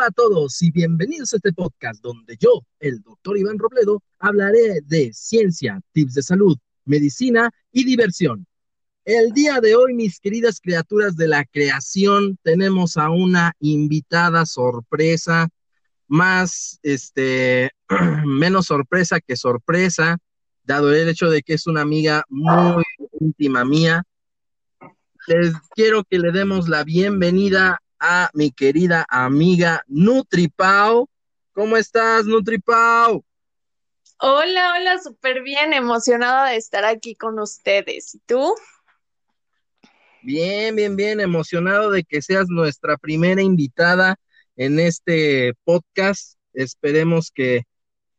Hola a todos y bienvenidos a este podcast donde yo, el doctor Iván Robledo, hablaré de ciencia, tips de salud, medicina y diversión. El día de hoy, mis queridas criaturas de la creación, tenemos a una invitada sorpresa, más, este, menos sorpresa que sorpresa, dado el hecho de que es una amiga muy íntima mía. Les quiero que le demos la bienvenida a mi querida amiga NutriPau. ¿Cómo estás, NutriPau? Hola, hola, súper bien, emocionada de estar aquí con ustedes. ¿Y tú? Bien, bien, bien, emocionado de que seas nuestra primera invitada en este podcast. Esperemos que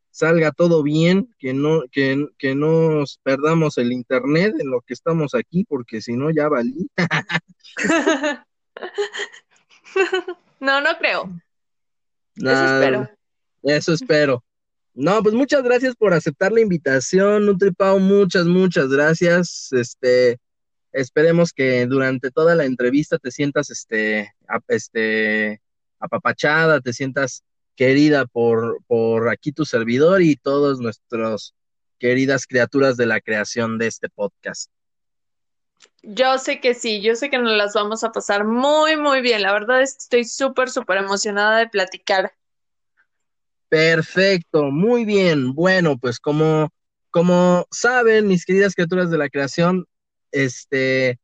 salga todo bien, que no, que, que no nos perdamos el internet en lo que estamos aquí, porque si no ya valí. no, no creo. eso espero. Eso espero. No, pues muchas gracias por aceptar la invitación, NutriPau, muchas, muchas gracias. Este, esperemos que durante toda la entrevista te sientas, este, este, apapachada, te sientas querida por, por aquí tu servidor y todos nuestros queridas criaturas de la creación de este podcast. Yo sé que sí, yo sé que nos las vamos a pasar muy, muy bien. La verdad es que estoy súper, súper emocionada de platicar. Perfecto, muy bien. Bueno, pues como, como saben, mis queridas criaturas de la creación, este,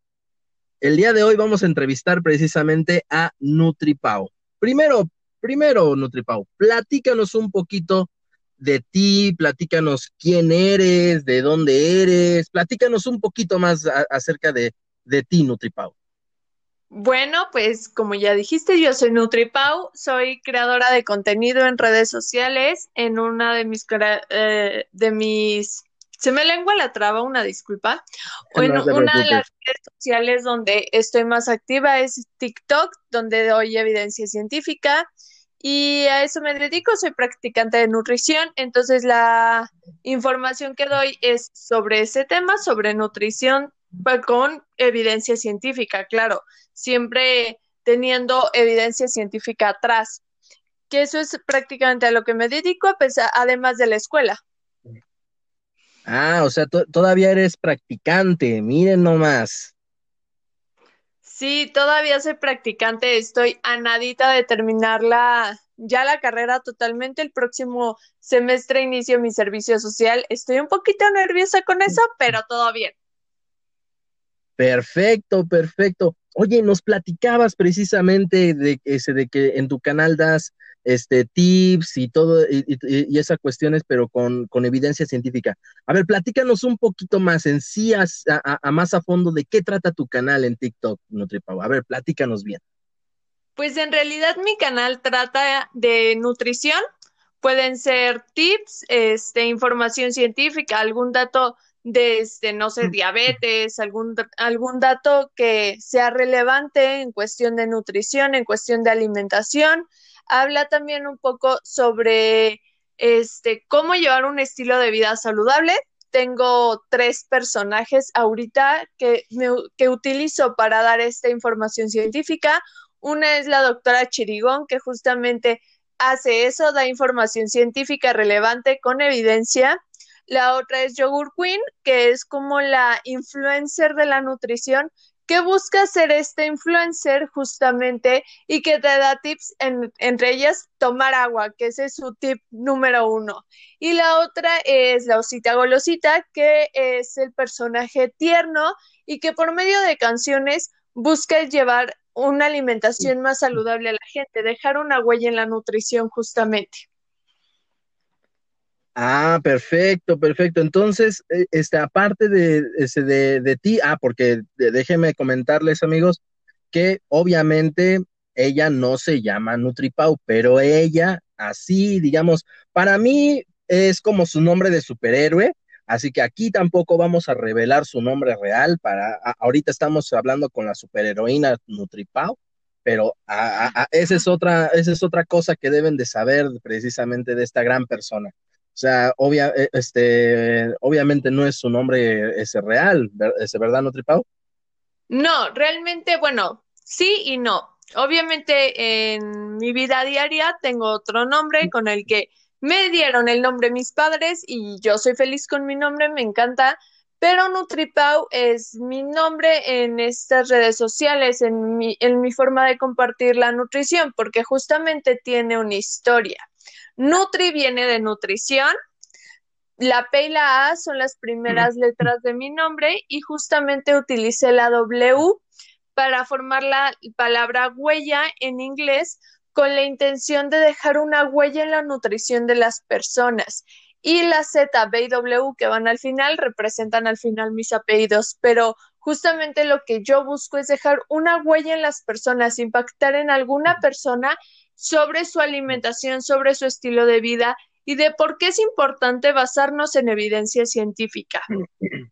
el día de hoy vamos a entrevistar precisamente a NutriPau. Primero, primero, NutriPau, platícanos un poquito de ti, platícanos quién eres, de dónde eres, platícanos un poquito más acerca de, de ti, NutriPau. Bueno, pues como ya dijiste, yo soy NutriPau, soy creadora de contenido en redes sociales, en una de mis, eh, de mis, se me lengua la traba, una disculpa, o en una de las redes sociales donde estoy más activa es TikTok, donde doy evidencia científica, y a eso me dedico, soy practicante de nutrición, entonces la información que doy es sobre ese tema, sobre nutrición pues, con evidencia científica, claro, siempre teniendo evidencia científica atrás, que eso es prácticamente a lo que me dedico, además de la escuela. Ah, o sea, todavía eres practicante, miren nomás. Sí, todavía soy practicante, estoy a nadita de terminar la, ya la carrera totalmente. El próximo semestre inicio mi servicio social. Estoy un poquito nerviosa con eso, pero todo bien. Perfecto, perfecto. Oye, nos platicabas precisamente de, ese, de que en tu canal das este, tips y todo, y, esas cuestiones, pero con, evidencia científica. A ver, platícanos un poquito más en sí, a, más a fondo, de qué trata tu canal en TikTok, NutriPau. A ver, platícanos bien. Pues en realidad mi canal trata de nutrición. Pueden ser tips, este, información científica, algún dato de, este, no sé, diabetes, algún, algún dato que sea relevante en cuestión de nutrición, en cuestión de alimentación habla también un poco sobre este, cómo llevar un estilo de vida saludable. Tengo tres personajes ahorita que, que utilizo para dar esta información científica. Una es la doctora Chirigón, que justamente hace eso, da información científica relevante con evidencia. La otra es Yogur Queen, que es como la influencer de la nutrición, que busca ser este influencer justamente y que te da tips, entre ellas tomar agua, que ese es su tip número uno. Y la otra es la osita golosita, que es el personaje tierno y que por medio de canciones busca llevar una alimentación más saludable a la gente, dejar una huella en la nutrición justamente. Ah, perfecto, perfecto. Entonces, eh, este, aparte de, de, de ti, ah, porque déjenme comentarles, amigos, que obviamente ella no se llama NutriPau, pero ella, así, digamos, para mí es como su nombre de superhéroe, así que aquí tampoco vamos a revelar su nombre real, para, ahorita estamos hablando con la superheroína NutriPau, pero esa, es otra, esa es otra cosa que deben de saber precisamente de esta gran persona. O sea, obvia, eh, este, obviamente no es su nombre ese real, ese verdad, ¿no? No, realmente, bueno, sí y no. Obviamente en en mi vida diaria tengo otro nombre con el que me dieron el nombre mis padres y yo soy feliz con mi nombre, me encanta, pero NutriPau es mi nombre en estas redes sociales, en mi, en mi forma de compartir la nutrición, porque justamente tiene una historia. Nutri viene de nutrición, la P y la A son las primeras letras de mi nombre y justamente utilicé la W para formar la palabra huella en inglés con la intención de dejar una huella en la nutrición de las personas. Y la Z, B y W que van al final representan al final mis apellidos, pero justamente lo que yo busco es dejar una huella en las personas, impactar en alguna persona sobre su alimentación, sobre su estilo de vida y de por qué es importante basarnos en evidencia científica.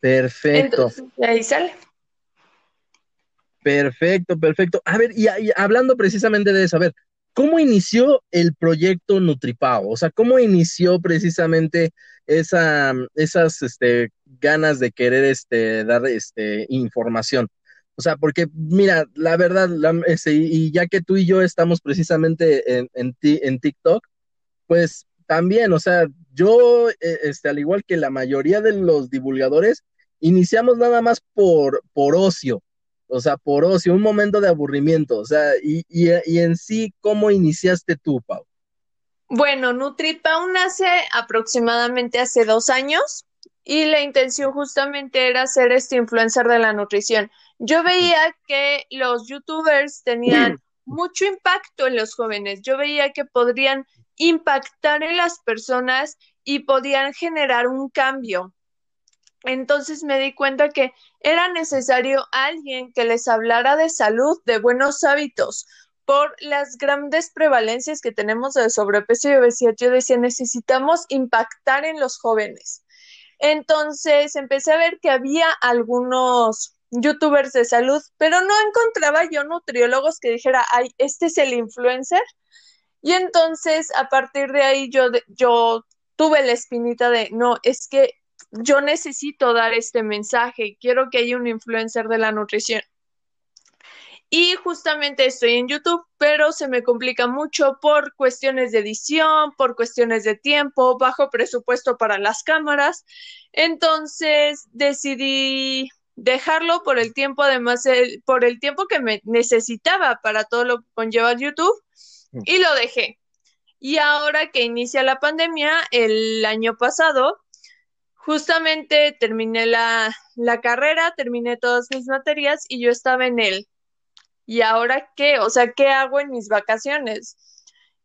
Perfecto. ahí sale. Perfecto, perfecto. A ver, y, hablando precisamente de eso, a ver, ¿cómo inició el proyecto Nutripao? O sea, ¿cómo inició precisamente esa, esas este, ganas de querer este, dar este, información? O sea, porque mira, la verdad, este, y ya que tú y yo estamos precisamente en, en, en TikTok, pues también, o sea, yo, e, este, al igual que la mayoría de los divulgadores, iniciamos nada más por, por ocio o sea, por ocio, un momento de aburrimiento, o sea, y, y, en sí, ¿cómo iniciaste tú, Pau? Bueno, NutriPau nace aproximadamente hace dos años y la intención justamente era ser este influencer de la nutrición. Yo veía que los youtubers tenían mucho impacto en los jóvenes, yo veía que podrían impactar en las personas y podían generar un cambio. Entonces me di cuenta que era necesario alguien que les hablara de salud, de buenos hábitos, por las grandes prevalencias que tenemos de sobrepeso y obesidad. Yo decía, necesitamos impactar en los jóvenes. Entonces empecé a ver que había algunos youtubers de salud, pero no encontraba yo nutriólogos que dijera, ay, este es el influencer. Y entonces a partir de ahí yo, yo tuve la espinita de, no, es que yo necesito dar este mensaje, quiero que haya un influencer de la nutrición. Y justamente estoy en YouTube, pero se me complica mucho por cuestiones de edición, por cuestiones de tiempo, bajo presupuesto para las cámaras. Entonces decidí dejarlo por el tiempo, además, por el tiempo que me necesitaba para todo lo que conlleva YouTube mm. y lo dejé. Y ahora que inicia la pandemia, el año pasado, justamente terminé la, carrera, terminé todas mis materias y yo estaba en él. ¿Y ahora qué? O sea, ¿qué hago en mis vacaciones?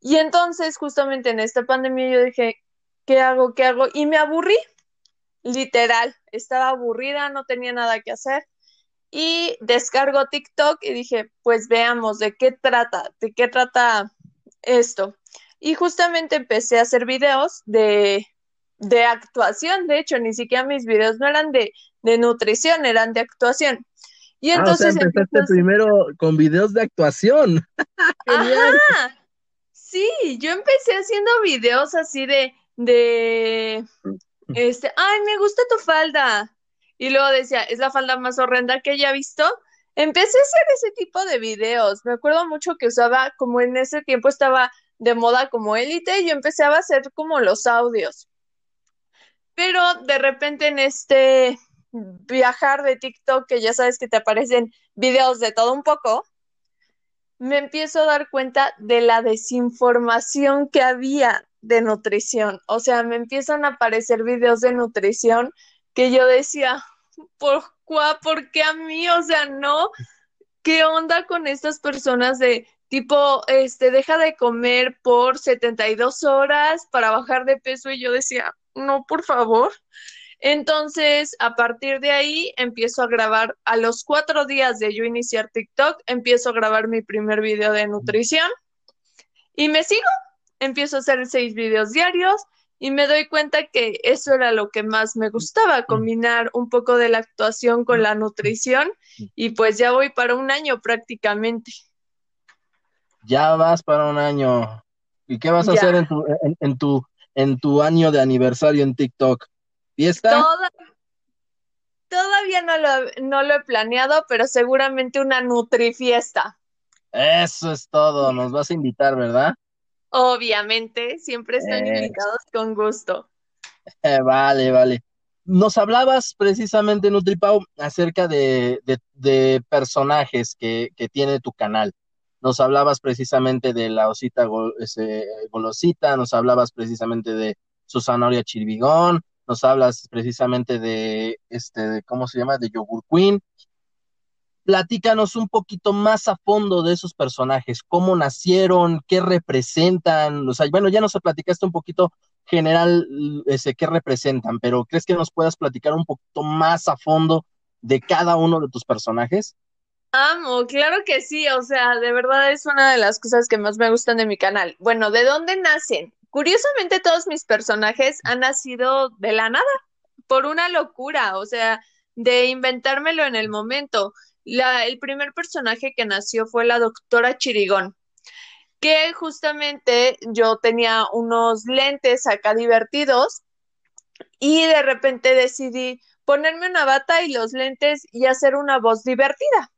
Y entonces, justamente en esta pandemia, yo dije, ¿qué hago? ¿Qué hago? Y me aburrí, literal, estaba aburrida, no tenía nada que hacer. Y descargo TikTok y dije, pues veamos de qué trata, de qué trata esto. Y justamente empecé a hacer videos de de actuación, de hecho, ni siquiera mis videos no eran de, nutrición, eran de actuación. Y entonces... Ah, o empezaste primero con videos de actuación. Ajá. Sí, yo empecé haciendo videos así de, de, este, ay, me gusta tu falda. Y luego decía, es la falda más horrenda que haya visto. Empecé a hacer ese tipo de videos. Me acuerdo mucho que usaba, como en ese tiempo estaba de moda como élite, yo empecé a hacer como los audios. Pero de repente en este viajar de TikTok, que ya sabes que te aparecen videos de todo un poco, me empiezo a dar cuenta de la desinformación que había de nutrición. O sea, me empiezan a aparecer videos de nutrición que yo decía, ¿por, ¿por qué a mí? O sea, no, ¿qué onda con estas personas de tipo, este, deja de comer por 72 horas para bajar de peso? Y yo decía, no, por favor. Entonces, a partir de ahí, empiezo a grabar, a los cuatro días de yo iniciar TikTok, empiezo a grabar mi primer video de nutrición y me sigo, empiezo a hacer seis videos diarios y me doy cuenta que eso era lo que más me gustaba, combinar un poco de la actuación con la nutrición y pues ya voy para un año prácticamente. Ya vas para un año. ¿Y qué vas a hacer en tu, en tu en tu año de aniversario en TikTok? ¿Fiesta? todavía no lo, no lo he planeado, pero seguramente una nutrifiesta. Eso es todo, nos vas a invitar, ¿verdad? Obviamente, siempre están Eh, invitados con gusto. eh, vale, vale. Nos hablabas precisamente, Nutripau, acerca de, de- de personajes que, que tiene tu canal. Nos hablabas precisamente de la osita gol- ese, golosita, nos hablabas precisamente de su zanahoria chirigón, nos hablas precisamente de este, de, ¿cómo se llama? De Yogur Queen. Platícanos un poquito más a fondo de esos personajes, cómo nacieron, qué representan, o sea, bueno, ya nos platicaste un poquito general ese, qué representan, pero ¿crees que nos puedas platicar un poquito más a fondo de cada uno de tus personajes? Amo, claro que sí, o sea, de verdad es una de las cosas que más me gustan de mi canal. Bueno, ¿de dónde nacen? Curiosamente todos mis personajes han nacido de la nada, por una locura, o sea, de inventármelo en el momento. La, el primer personaje que nació fue la doctora Chirigón, que justamente yo tenía unos lentes acá divertidos y de repente decidí ponerme una bata y los lentes y hacer una voz divertida.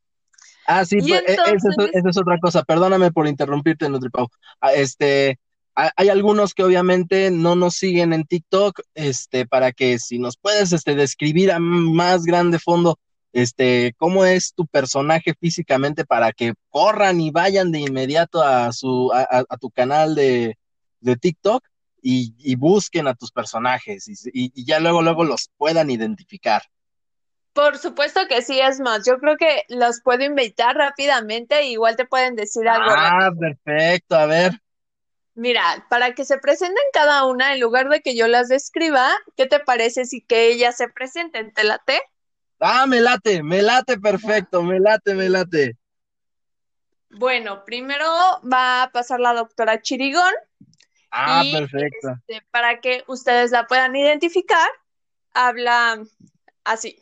Ah, sí, pues, e- esa es, entonces, esa es otra cosa. Perdóname por interrumpirte, Nutripau. Ah, Este, ha- hay algunos que obviamente no nos siguen en TikTok, este, para que si nos puedes, este, describir a más grande fondo, este, cómo es tu personaje físicamente para que corran y vayan de inmediato a su, a, tu canal de, de TikTok y, y busquen a tus personajes y, y y ya luego, luego los puedan identificar. por supuesto que sí, es más, yo creo que los puedo invitar rápidamente, e igual te pueden decir algo Ah, rápido. perfecto, a ver. Mira, para que se presenten cada una, en lugar de que yo las describa, ¿qué te parece si que ellas se presenten? ¿Te late? Ah, me late, me late perfecto, me late, me late. Bueno, primero va a pasar la doctora Chirigón Ah, y perfecto. este, para que ustedes la puedan identificar, habla así.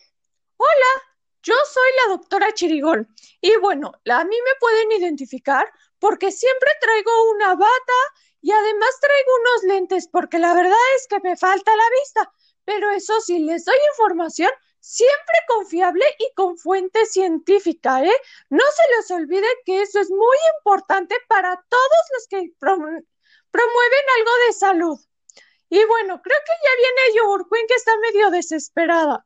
Hola, yo soy la doctora Chirigón y bueno, a mí me pueden identificar porque siempre traigo una bata y además traigo unos lentes porque la verdad es que me falta la vista, pero eso sí, les doy información siempre confiable y con fuente científica, ¿eh? No se les olvide que eso es muy importante para todos los que prom- promueven algo de salud. Y bueno, creo que ya viene Yogur Queen que está medio desesperada.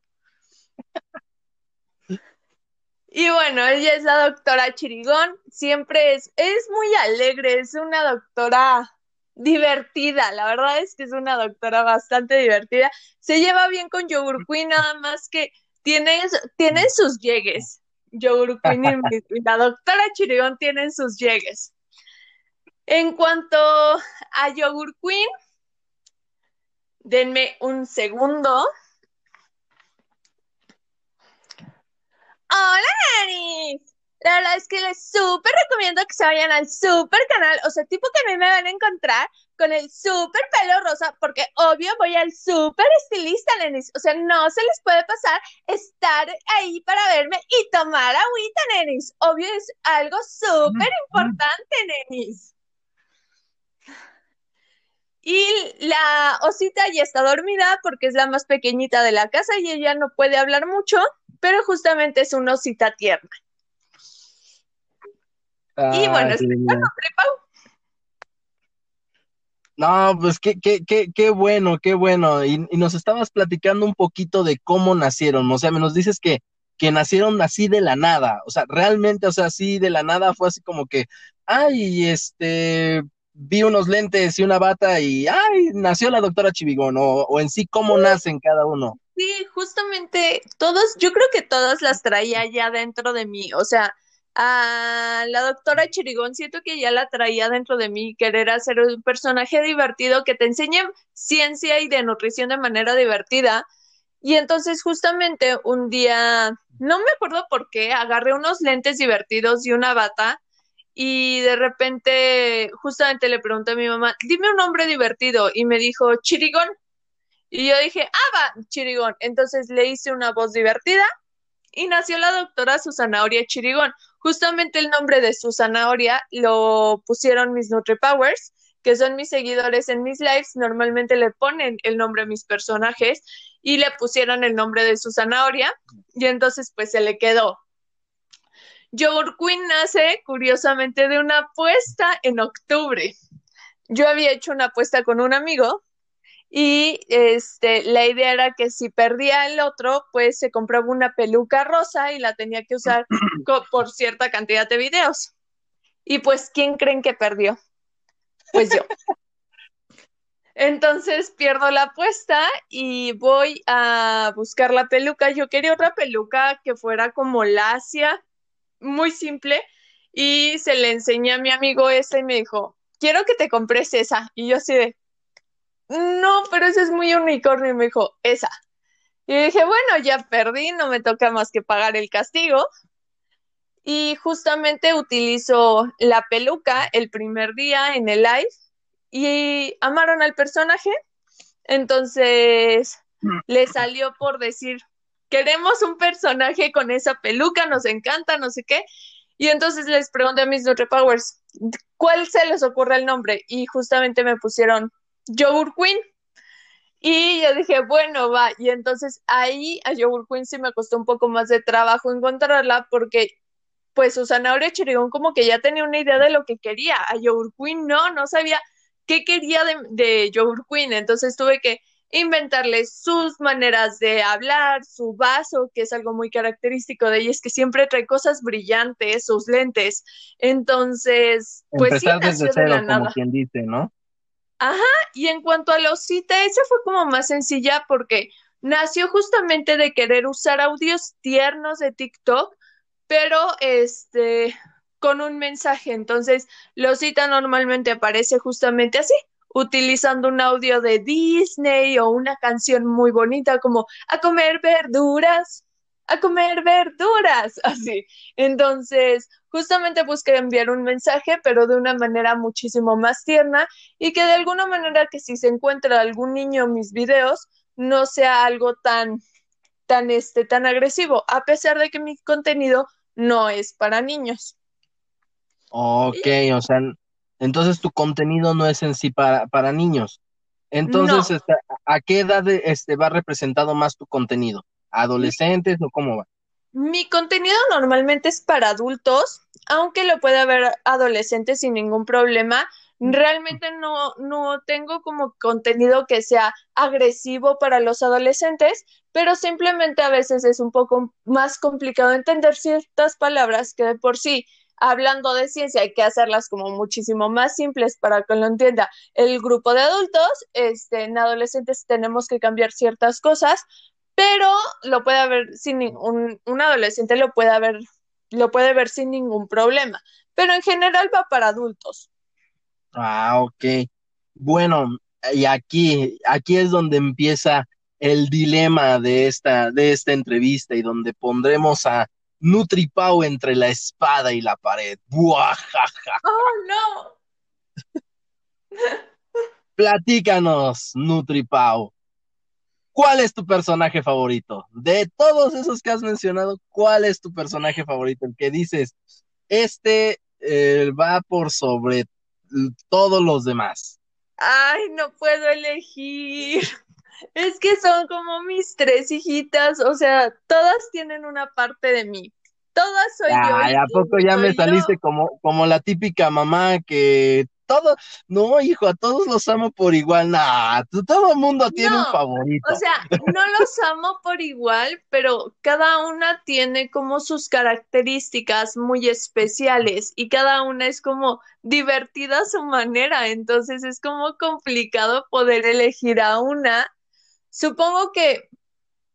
Y bueno, ella es la doctora Chirigón, siempre es, es muy alegre, es una doctora divertida, la verdad es que es una doctora bastante divertida, se lleva bien con Yogur Queen, nada más que tiene, tienen sus llegues, Yogur Queen y, la doctora Chirigón tienen sus llegues. En cuanto a Yogur Queen, denme un segundo. Hola, Nanis. La verdad es que les súper recomiendo que se vayan al super canal, o sea, tipo que a mí me van a encontrar con el súper pelo rosa, porque obvio voy al súper estilista, nenis. O sea, no se les puede pasar estar ahí para verme y tomar agüita, nenis. Obvio es algo súper importante, nenis. Y la osita ya está dormida porque es la más pequeñita de la casa y ella no puede hablar mucho, pero justamente es una osita tierna. Y bueno, Ay, es qué lindo. nombre, Pau. No, pues qué, qué, qué, qué bueno, qué bueno. Y, y nos estabas platicando un poquito de cómo nacieron. O sea, nos dices que, que nacieron así de la nada. O sea, realmente, o sea, así de la nada fue así como que, ay, este, vi unos lentes y una bata y, ay, nació la doctora Chivigón. O, o en sí, cómo nacen cada uno. Sí, justamente todos, yo creo que todas las traía ya dentro de mí, o sea, a la doctora Chirigón siento que ya la traía dentro de mí, querer hacer un personaje divertido que te enseñe ciencia y de nutrición de manera divertida. Y entonces justamente un día, no me acuerdo por qué, agarré unos lentes divertidos y una bata y de repente justamente le pregunté a mi mamá, dime un nombre divertido y me dijo Chirigón. Y yo dije, ah, va, Chirigón. Entonces le hice una voz divertida y nació la doctora Susanaoria Chirigón. Justamente el nombre de Susanaoria lo pusieron mis NutriPowers, que son mis seguidores en mis lives. Normalmente le ponen el nombre a mis personajes y le pusieron el nombre de Susanaoria y entonces pues se le quedó. Yogurt Queen nace curiosamente de una apuesta en octubre. Yo había hecho una apuesta con un amigo y este, la idea era que si perdía el otro, pues se compraba una peluca rosa y la tenía que usar por cierta cantidad de videos. Y pues, ¿quién creen que perdió? Pues yo. Entonces pierdo la apuesta y voy a buscar la peluca. Yo quería otra peluca que fuera como lacia, muy simple, y se le enseñé a mi amigo esa y me dijo, quiero que te compres esa. Y yo así de, no, pero esa es muy unicornio. Y me dijo, esa. Y dije, bueno, ya perdí, no me toca más que pagar el castigo. Y justamente utilizo la peluca el primer día en el live y amaron al personaje. Entonces le salió por decir, queremos un personaje con esa peluca, nos encanta, no sé qué. Y entonces les pregunté a mis NutriPowers, ¿cuál se les ocurre el nombre? Y justamente me pusieron Yogurt Queen. Y yo dije, bueno, va. Y entonces ahí a Yogurt Queen sí me costó un poco más de trabajo encontrarla porque pues Susana Aurea Chirigón como que ya tenía una idea de lo que quería. A Yogurt Queen no, no sabía qué quería de, de Yogurt Queen. Entonces tuve que inventarle sus maneras de hablar, su vaso, que es algo muy característico de ella, es que siempre trae cosas brillantes, sus lentes. Entonces, pues sí, desde cero, como quien dice, ¿no? Ajá, y en cuanto a la osita, esa fue como más sencilla porque nació justamente de querer usar audios tiernos de TikTok, pero este con un mensaje. Entonces, la osita normalmente aparece justamente así, utilizando un audio de Disney o una canción muy bonita como a comer verduras, a comer verduras, así. Entonces, justamente busqué enviar un mensaje, pero de una manera muchísimo más tierna y que de alguna manera que si se encuentra algún niño en mis videos, no sea algo tan, tan, este, tan agresivo, a pesar de que mi contenido no es para niños. Ok, o sea, entonces tu contenido no es en sí para, para niños. Entonces, este, ¿a qué edad este, va representado más tu contenido? ¿Adolescentes o cómo va? Mi contenido normalmente es para adultos, aunque lo puede haber adolescentes sin ningún problema. Realmente no, no tengo como contenido que sea agresivo para los adolescentes, pero simplemente a veces es un poco más complicado entender ciertas palabras que de por sí hablando de ciencia hay que hacerlas como muchísimo más simples para que lo entienda el grupo de adultos, este, en adolescentes tenemos que cambiar ciertas cosas, pero lo puede haber sin un, un adolescente lo puede haber, lo puede ver sin ningún problema, pero en general va para adultos. Ah, ok. Bueno, y aquí, aquí es donde empieza el dilema de esta, de esta entrevista y donde pondremos a Nutripau entre la espada y la pared. ¡Buajaja! ¡Oh, no! Platícanos, Nutripau. ¿Cuál es tu personaje favorito? De todos esos que has mencionado, ¿cuál es tu personaje favorito? El que dices, este eh, va por sobre todos los demás. Ay, no puedo elegir. Es que son como mis tres hijitas, o sea, todas tienen una parte de mí. Todas soy yo. Ay, ¿a poco ya me saliste como, como la típica mamá que todo, no, hijo, a todos los amo por igual, nah, todo el mundo tiene un favorito. O sea, no los amo por igual, pero cada una tiene como sus características muy especiales y cada una es como divertida a su manera, entonces es como complicado poder elegir a una Supongo que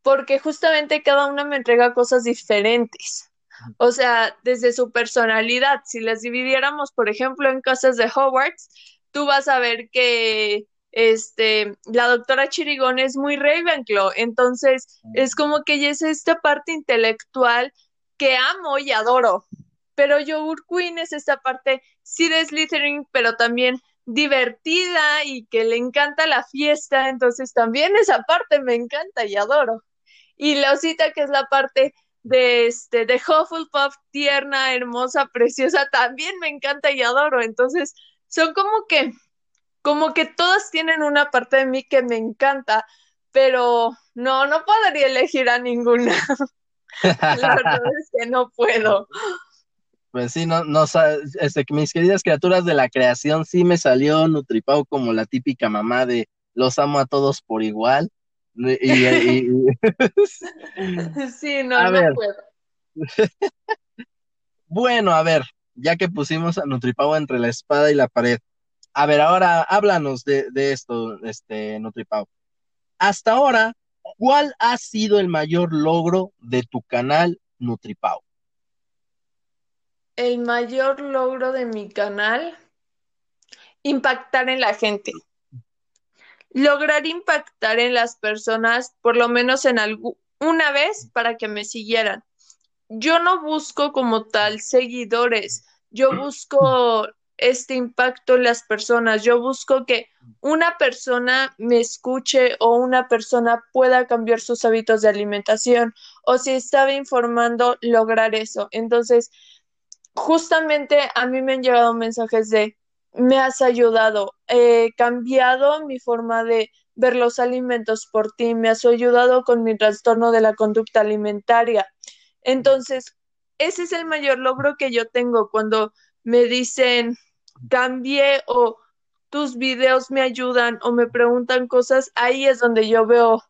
porque justamente cada una me entrega cosas diferentes. O sea, desde su personalidad, si las dividiéramos, por ejemplo, en cosas de Hogwarts, tú vas a ver que este, la doctora Chirigón es muy Ravenclaw, entonces es como que ella es esta parte intelectual que amo y adoro, pero Yogurt Queen es esta parte sí de Slytherin, pero también divertida y que le encanta la fiesta, entonces también esa parte me encanta y adoro. Y la osita que es la parte de este de Hufflepuff tierna, hermosa, preciosa, también me encanta y adoro. Entonces, son como que como que todas tienen una parte de mí que me encanta, pero no no podría elegir a ninguna. la verdad es que no puedo. Pues sí, no, no, este, mis queridas criaturas de la creación, sí me salió Nutripau como la típica mamá de los amo a todos por igual. Y, sí, no, no puedo. bueno, a ver, ya que pusimos a Nutripau entre la espada y la pared. A ver, ahora háblanos de, de esto, este Nutripau. Hasta ahora, ¿cuál ha sido el mayor logro de tu canal Nutripau? El mayor logro de mi canal, impactar en la gente. Lograr impactar en las personas, por lo menos en una vez, para que me siguieran. Yo no busco como tal seguidores, yo busco este impacto en las personas, yo busco que una persona me escuche o una persona pueda cambiar sus hábitos de alimentación o si estaba informando, lograr eso. Entonces, justamente a mí me han llegado mensajes de, me has ayudado, he cambiado mi forma de ver los alimentos por ti, me has ayudado con mi trastorno de la conducta alimentaria. Entonces, ese es el mayor logro que yo tengo cuando me dicen, cambié o tus videos me ayudan o me preguntan cosas, ahí es donde yo veo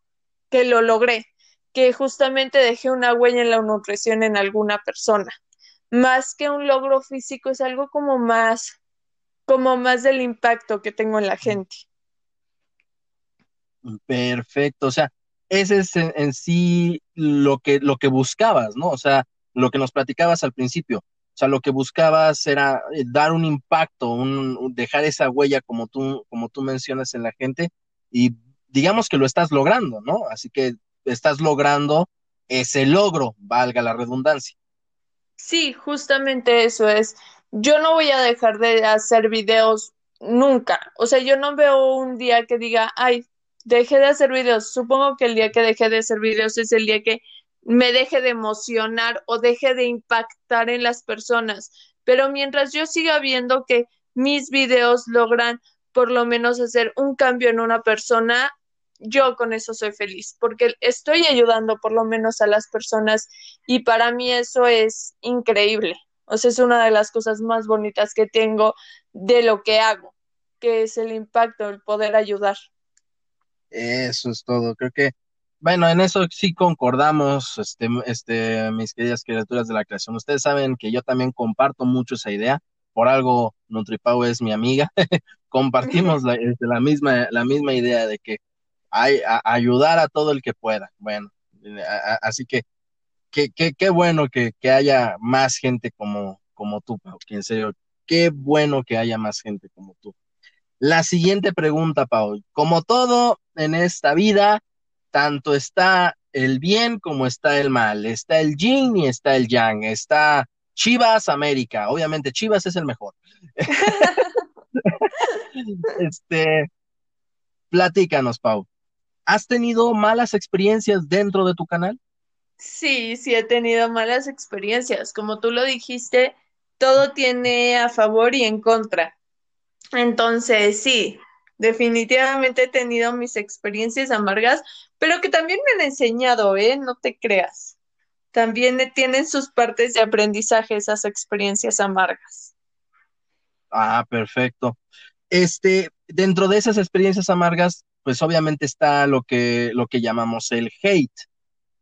que lo logré, que justamente dejé una huella en la nutrición en alguna persona. Más que un logro físico, es algo como más, como más del impacto que tengo en la gente. Perfecto, o sea, ese es en, sí lo que, lo que buscabas, ¿no? O sea, lo que nos platicabas al principio, sea, lo que buscabas era eh, dar un impacto, un, dejar esa huella como tú, como tú mencionas en la gente y digamos que lo estás logrando, ¿no? Así que estás logrando ese logro, valga la redundancia. Sí, justamente eso es. Yo no voy a dejar de hacer videos nunca. O sea, yo no veo un día que diga, ay, dejé de hacer videos. Supongo que el día que dejé de hacer videos es el día que me deje de emocionar o deje de impactar en las personas. Pero mientras yo siga viendo que mis videos logran por lo menos hacer un cambio en una persona, yo con eso soy feliz, porque estoy ayudando por lo menos a las personas y para mí eso es increíble. O sea, es una de las cosas más bonitas que tengo de lo que hago, que es el impacto, el poder ayudar. Eso es todo. Creo que bueno, en eso sí concordamos, este, este, mis queridas criaturas de la creación. Ustedes saben que yo también comparto mucho esa idea. Por algo, Nutripau es mi amiga. Compartimos la, este, la, misma, la misma idea de que hay a, ayudar a todo el que pueda. Bueno, así que qué, qué, qué bueno que, que, haya más gente como, como tú, Pau. Que en serio, qué bueno que haya más gente como tú. La siguiente pregunta, Pau. Como todo en esta vida, tanto está el bien como está el mal, está el yin y está el yang, está Chivas América, obviamente Chivas es el mejor. este, platícanos, Pau. ¿Has tenido malas experiencias dentro de tu canal? Sí, sí he tenido malas experiencias. Como tú lo dijiste, todo tiene a favor y en contra. Entonces, sí, definitivamente he tenido mis experiencias amargas, pero que también me han enseñado, ¿eh? No te creas. También tienen sus partes de aprendizaje esas experiencias amargas. Ah, perfecto. Este, dentro de esas experiencias amargas, pues obviamente está lo que, lo que llamamos el hate.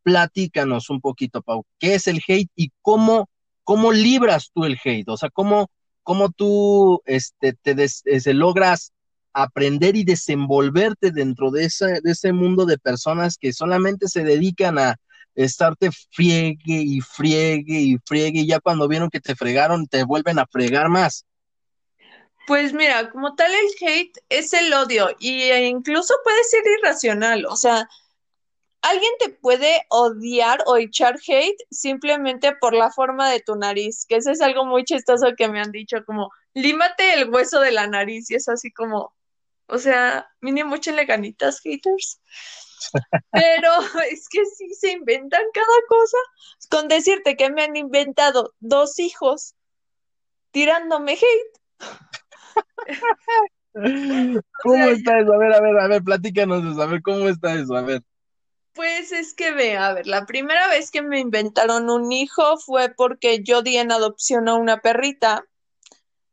Platícanos un poquito, Pau, ¿qué es el hate y cómo, cómo libras tú el hate? O sea, cómo, cómo tú este, te este, logras aprender y desenvolverte dentro de ese, de ese mundo de personas que solamente se dedican a estarte friegue y friegue y friegue y ya cuando vieron que te fregaron te vuelven a fregar más. Pues mira, como tal el hate es el odio y e incluso puede ser irracional, o sea, alguien te puede odiar o echar hate simplemente por la forma de tu nariz, que eso es algo muy chistoso que me han dicho, como límate el hueso de la nariz y es así como, o sea, mínimo échenle ganitas, haters. Pero es que sí se inventan cada cosa. Con decirte que me han inventado dos hijos tirándome hate. ¿Cómo está eso? A ver, a ver, a ver, platícanos eso. A ver, ¿cómo está eso? A ver. Pues es que ve, a ver, la primera vez que me inventaron un hijo fue porque yo di en adopción a una perrita,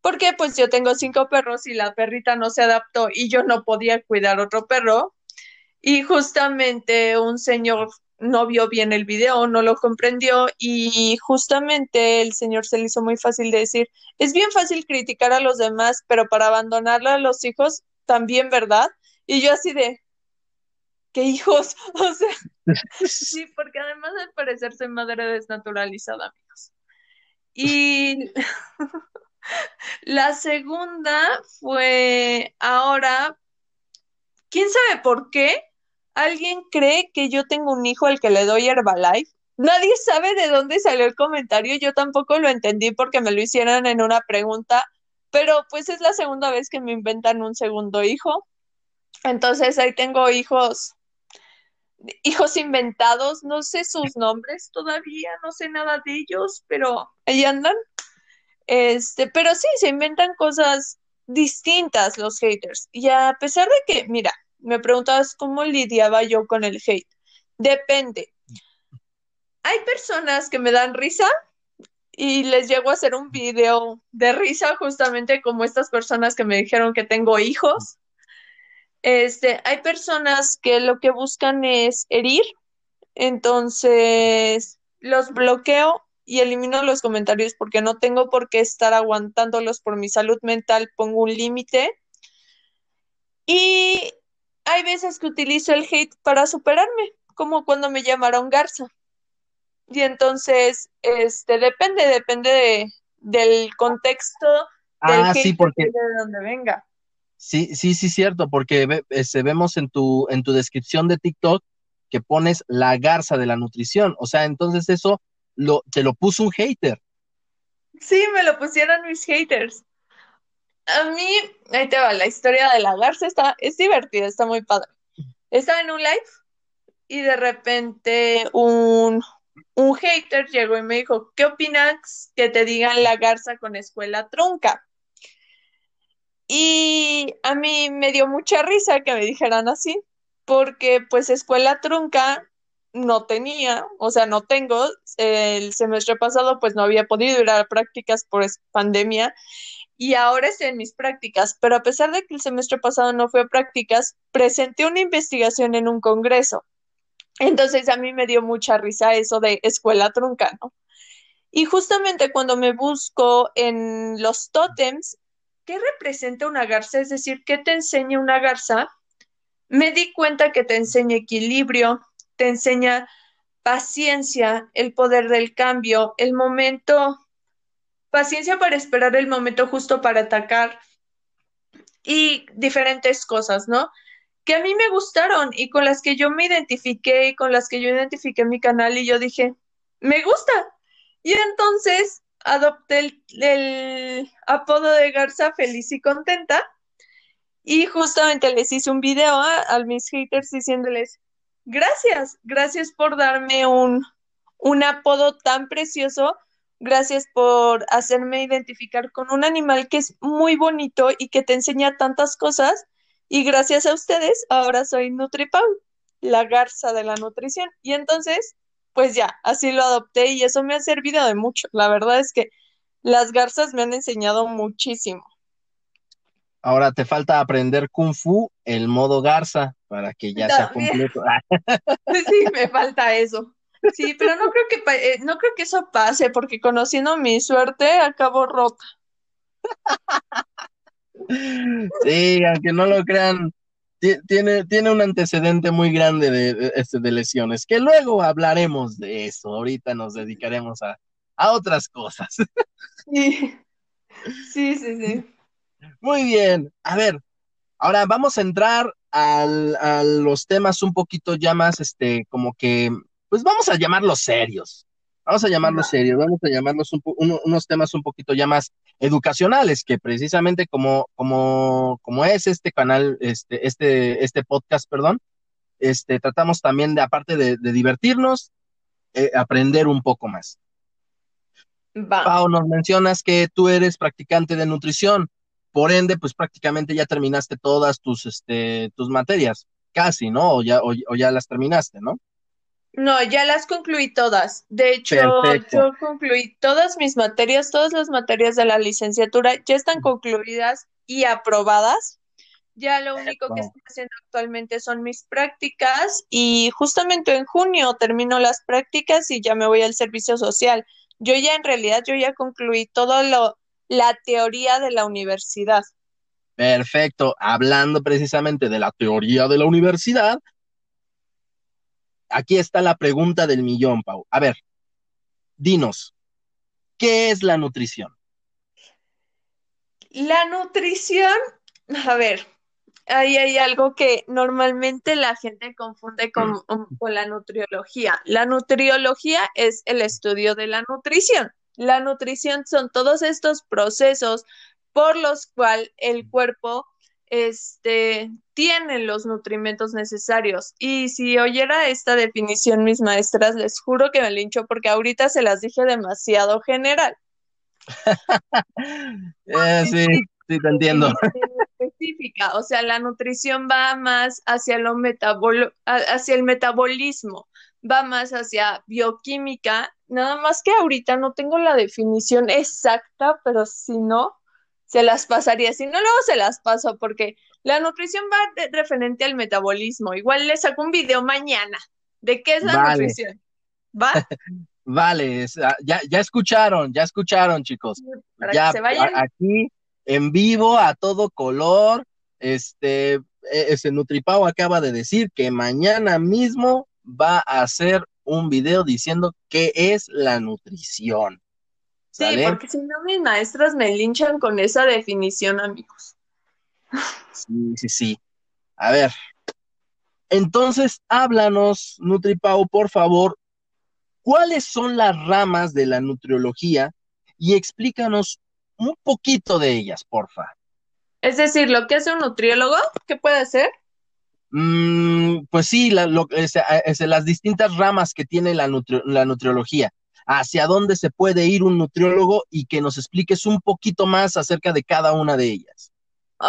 porque pues yo tengo cinco perros y la perrita no se adaptó y yo no podía cuidar otro perro. Y justamente un señor no vio bien el video, no lo comprendió y justamente el señor se le hizo muy fácil de decir, es bien fácil criticar a los demás, pero para abandonarle a los hijos también, ¿verdad? Y yo así de, ¿qué hijos? O sea, sí, porque además de parecerse madre desnaturalizada, amigos. Y la segunda fue ahora, ¿quién sabe por qué? ¿Alguien cree que yo tengo un hijo al que le doy Herbalife? Nadie sabe de dónde salió el comentario, yo tampoco lo entendí porque me lo hicieron en una pregunta, pero pues es la segunda vez que me inventan un segundo hijo. Entonces ahí tengo hijos, hijos inventados, no sé sus nombres todavía, no sé nada de ellos, pero ahí andan. Este, pero sí, se inventan cosas distintas los haters. Y a pesar de que, mira, me preguntabas cómo lidiaba yo con el hate. Depende. Hay personas que me dan risa y les llego a hacer un video de risa justamente como estas personas que me dijeron que tengo hijos. Este, hay personas que lo que buscan es herir, entonces los bloqueo y elimino los comentarios porque no tengo por qué estar aguantándolos por mi salud mental, pongo un límite. Y hay veces que utilizo el hate para superarme, como cuando me llamaron Garza. Y entonces, este, depende, depende del contexto del ah, sí, porque... de donde venga. Sí, sí, sí, cierto, porque este, vemos en tu, en tu descripción de TikTok que pones la garza de la nutrición. O sea, entonces eso lo, te lo puso un hater. Sí, me lo pusieron mis haters. A mí, ahí te va, la historia de la garza está, es divertida, está muy padre. Estaba en un live y de repente un, un hater llegó y me dijo, ¿qué opinas que te digan la garza con escuela trunca? Y a mí me dio mucha risa que me dijeran así, porque pues escuela trunca no tenía, o sea, no tengo. El semestre pasado pues no había podido ir a prácticas por pandemia y ahora estoy en mis prácticas, pero a pesar de que el semestre pasado no fue a prácticas, presenté una investigación en un congreso. Entonces a mí me dio mucha risa eso de escuela trunca, ¿no? Y justamente cuando me busco en los tótems, ¿qué representa una garza? Es decir, ¿qué te enseña una garza? Me di cuenta que te enseña equilibrio, te enseña paciencia, el poder del cambio, el momento, paciencia para esperar el momento justo para atacar y diferentes cosas, ¿no? Que a mí me gustaron y con las que yo me identifiqué y con las que yo identifiqué mi canal y yo dije, me gusta. Y entonces adopté el, apodo de Garza feliz y contenta. Y justamente les hice un video a, mis haters diciéndoles, gracias, gracias por darme un, un apodo tan precioso, gracias por hacerme identificar con un animal que es muy bonito y que te enseña tantas cosas. Y gracias a ustedes, ahora soy NutriPau, la garza de la nutrición. Y entonces, pues ya, así lo adopté y eso me ha servido de mucho. La verdad es que las garzas me han enseñado muchísimo. Ahora te falta aprender Kung Fu, el modo garza, para que ya sea completo. sí, me falta eso. Sí, pero no creo que eh, no creo que eso pase, porque conociendo mi suerte, acabo rota. Sí, aunque no lo crean, tiene, tiene un antecedente muy grande de, este, de lesiones, que luego hablaremos de eso. Ahorita nos dedicaremos a, a otras cosas. Sí. sí, sí, sí. Muy bien. A ver, ahora vamos a entrar al, a los temas un poquito ya más, este, como que, pues vamos a llamarlos serios. Vamos a llamarlos serios, vamos a llamarlos unos temas un poquito ya más educacionales, que precisamente como, como, como es este canal, este, este, este podcast, perdón, este, tratamos también de, aparte de, divertirnos, eh, aprender un poco más. Pau, nos mencionas que tú eres practicante de nutrición, por ende, pues prácticamente ya terminaste todas tus, este, tus materias, casi, ¿no? O ya, o, ya las terminaste, ¿no? No, ya las concluí todas. De hecho, yo concluí todas mis materias, todas las materias de la licenciatura ya están concluidas y aprobadas. Ya lo único que estoy haciendo actualmente son mis prácticas y justamente en junio termino las prácticas y ya me voy al servicio social. Yo ya en realidad, yo ya concluí todo lo, la teoría de la universidad. Perfecto. Hablando precisamente de la teoría de la universidad, aquí está la pregunta del millón, Pau. A ver, dinos, ¿qué es la nutrición? La nutrición, a ver, ahí hay algo que normalmente la gente confunde con, con, la nutriología. La nutriología es el estudio de la nutrición. La nutrición son todos estos procesos por los cuales el cuerpo este, tiene los nutrimentos necesarios. Y si oyera esta definición mis maestras, les juro que me lincho porque ahorita se las dije demasiado general. Eh, sí, sí, te entiendo. Específica, o sea, la nutrición va más hacia, lo metabolo hacia el metabolismo, va más hacia bioquímica, nada más que ahorita no tengo la definición exacta, pero si no, se las pasaría. Si no, luego se las paso, porque la nutrición va referente al metabolismo. Igual les saco un video mañana de qué es la nutrición. ¿Va? vale, ah, ya, ya escucharon, ya escucharon, chicos. ya, Aquí en vivo, a todo color, este, e, ese Nutripao acaba de decir que mañana mismo va a hacer un video diciendo qué es la nutrición. Sí, porque si no mis maestras me linchan con esa definición, amigos. Sí, sí, sí. A ver. Entonces, háblanos, Nutripau, por favor, ¿cuáles son las ramas de la nutriología? Y explícanos un poquito de ellas, porfa. Es decir, lo que hace un nutriólogo, ¿qué puede hacer? Mm, pues sí, las distintas ramas que tiene la, la nutriología hacia dónde se puede ir un nutriólogo y que nos expliques un poquito más acerca de cada una de ellas.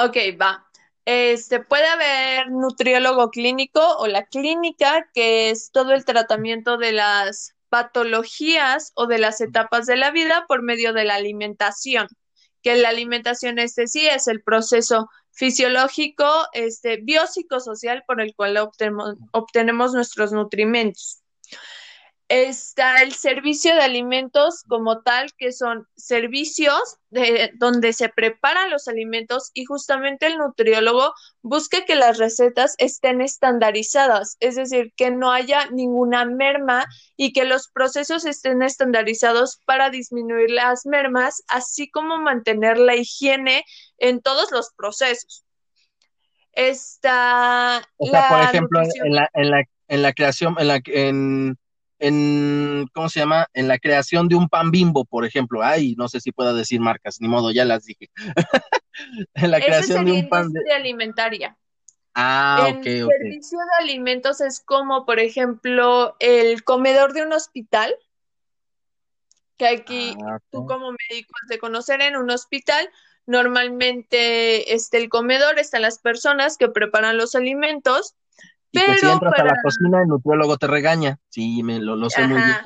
Ok, va. Este puede haber nutriólogo clínico o la clínica, que es todo el tratamiento de las patologías o de las etapas de la vida por medio de la alimentación. Que la alimentación este sí es el proceso fisiológico, este biopsicosocial por el cual obtenemos, obtenemos nuestros nutrimentos está el servicio de alimentos como tal, que son servicios de, donde se preparan los alimentos y justamente el nutriólogo busca que las recetas estén estandarizadas, es decir, que no haya ninguna merma y que los procesos estén estandarizados para disminuir las mermas, así como mantener la higiene en todos los procesos. Está o sea, por ejemplo, en la, en la, en la creación, en la en en, ¿cómo se llama? En la creación de un pan bimbo, por ejemplo. Ay, no sé si puedo decir marcas, ni modo, ya las dije. en la creación de un pan de... alimentaria. Ah, ok, ok. El servicio de alimentos es como, por ejemplo, el comedor de un hospital, que aquí ah, tú como médico has de conocer en un hospital, normalmente este, el comedor están las personas que preparan los alimentos y que si entras a la cocina, el nutriólogo te regaña. Sí, me lo, lo sé muy bien.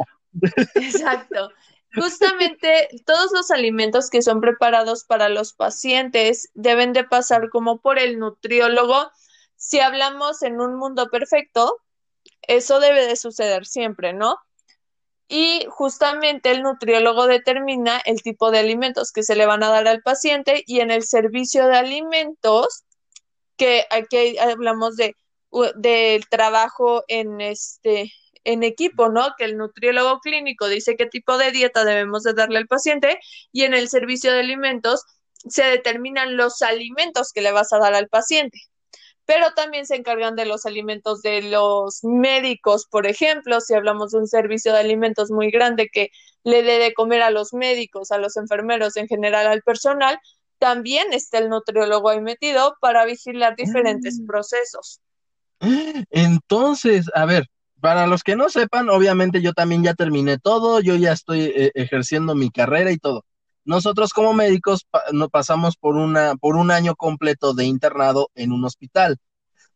Exacto. Justamente todos los alimentos que son preparados para los pacientes deben de pasar como por el nutriólogo. Si hablamos en un mundo perfecto, eso debe de suceder siempre, ¿no? Y justamente el nutriólogo determina el tipo de alimentos que se le van a dar al paciente y en el servicio de alimentos, que aquí hablamos de del trabajo en este en equipo, ¿no? Que el nutriólogo clínico dice qué tipo de dieta debemos de darle al paciente y en el servicio de alimentos se determinan los alimentos que le vas a dar al paciente. Pero también se encargan de los alimentos de los médicos, por ejemplo, si hablamos de un servicio de alimentos muy grande que le dé de comer a los médicos, a los enfermeros, en general al personal, también está el nutriólogo ahí metido para vigilar diferentes mm. procesos. Entonces, a ver, para los que no sepan, obviamente yo también ya terminé todo, yo ya estoy eh, ejerciendo mi carrera y todo. Nosotros como médicos no pasamos por una por un año completo de internado en un hospital.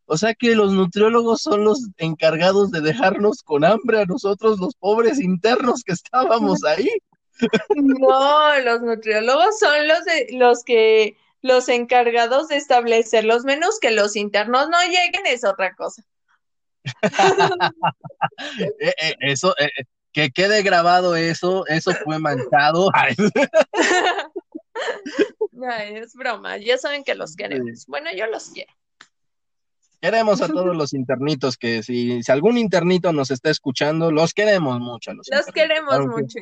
O sea que los nutriólogos son los encargados de dejarnos con hambre a nosotros, los pobres internos que estábamos ahí. No, los nutriólogos son los de los que los encargados de establecer los menús, que los internos no lleguen es otra cosa. Eh, eh, eso, eh, que quede grabado eso, eso fue manchado. es broma, ya saben que los queremos. Bueno, yo los quiero. Queremos a todos los internitos que si, si algún internito nos está escuchando, los queremos mucho. Los, queremos mucho.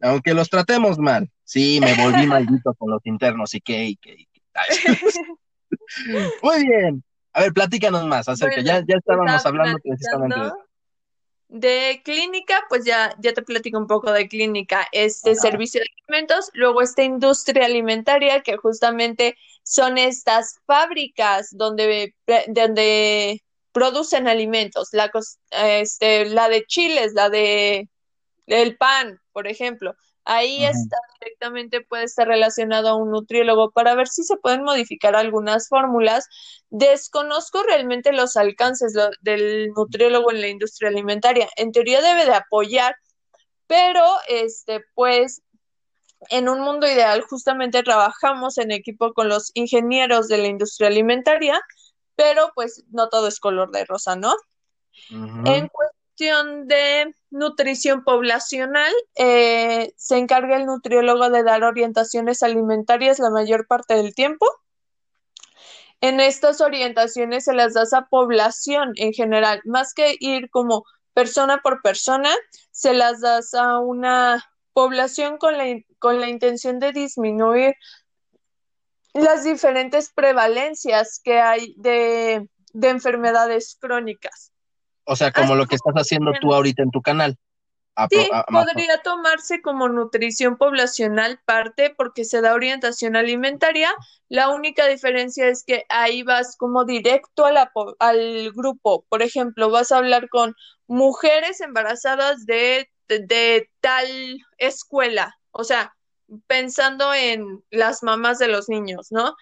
Aunque los tratemos mal. Sí, me volví maldito con los internos y qué, y qué. Muy bien. A ver, platícanos más acerca. ya, ya estábamos hablando precisamente de de clínica, pues ya, ya te platico un poco de clínica, este servicio de alimentos, luego esta industria alimentaria, que justamente son estas fábricas donde, donde producen alimentos, la, este, la de chiles, la de el pan, por ejemplo. Ahí está directamente, puede estar relacionado a un nutriólogo para ver si se pueden modificar algunas fórmulas. Desconozco realmente los alcances del nutriólogo en la industria alimentaria. En teoría debe de apoyar, pero este, pues en un mundo ideal justamente trabajamos en equipo con los ingenieros de la industria alimentaria, pero pues no todo es color de rosa, ¿no? En cuestión de nutrición poblacional, eh, se encarga el nutriólogo de dar orientaciones alimentarias la mayor parte del tiempo. En estas orientaciones se las das a población en general, más que ir como persona por persona, se las das a una población con la, con la intención de disminuir las diferentes prevalencias que hay de enfermedades crónicas. O sea, como lo que estás haciendo tú ahorita en tu canal. sí, podría tomarse como nutrición poblacional parte porque se da orientación alimentaria. La única diferencia es que ahí vas como directo a la, al grupo. Por ejemplo, vas a hablar con mujeres embarazadas de, de, tal escuela. O sea, pensando en las mamás de los niños, ¿no?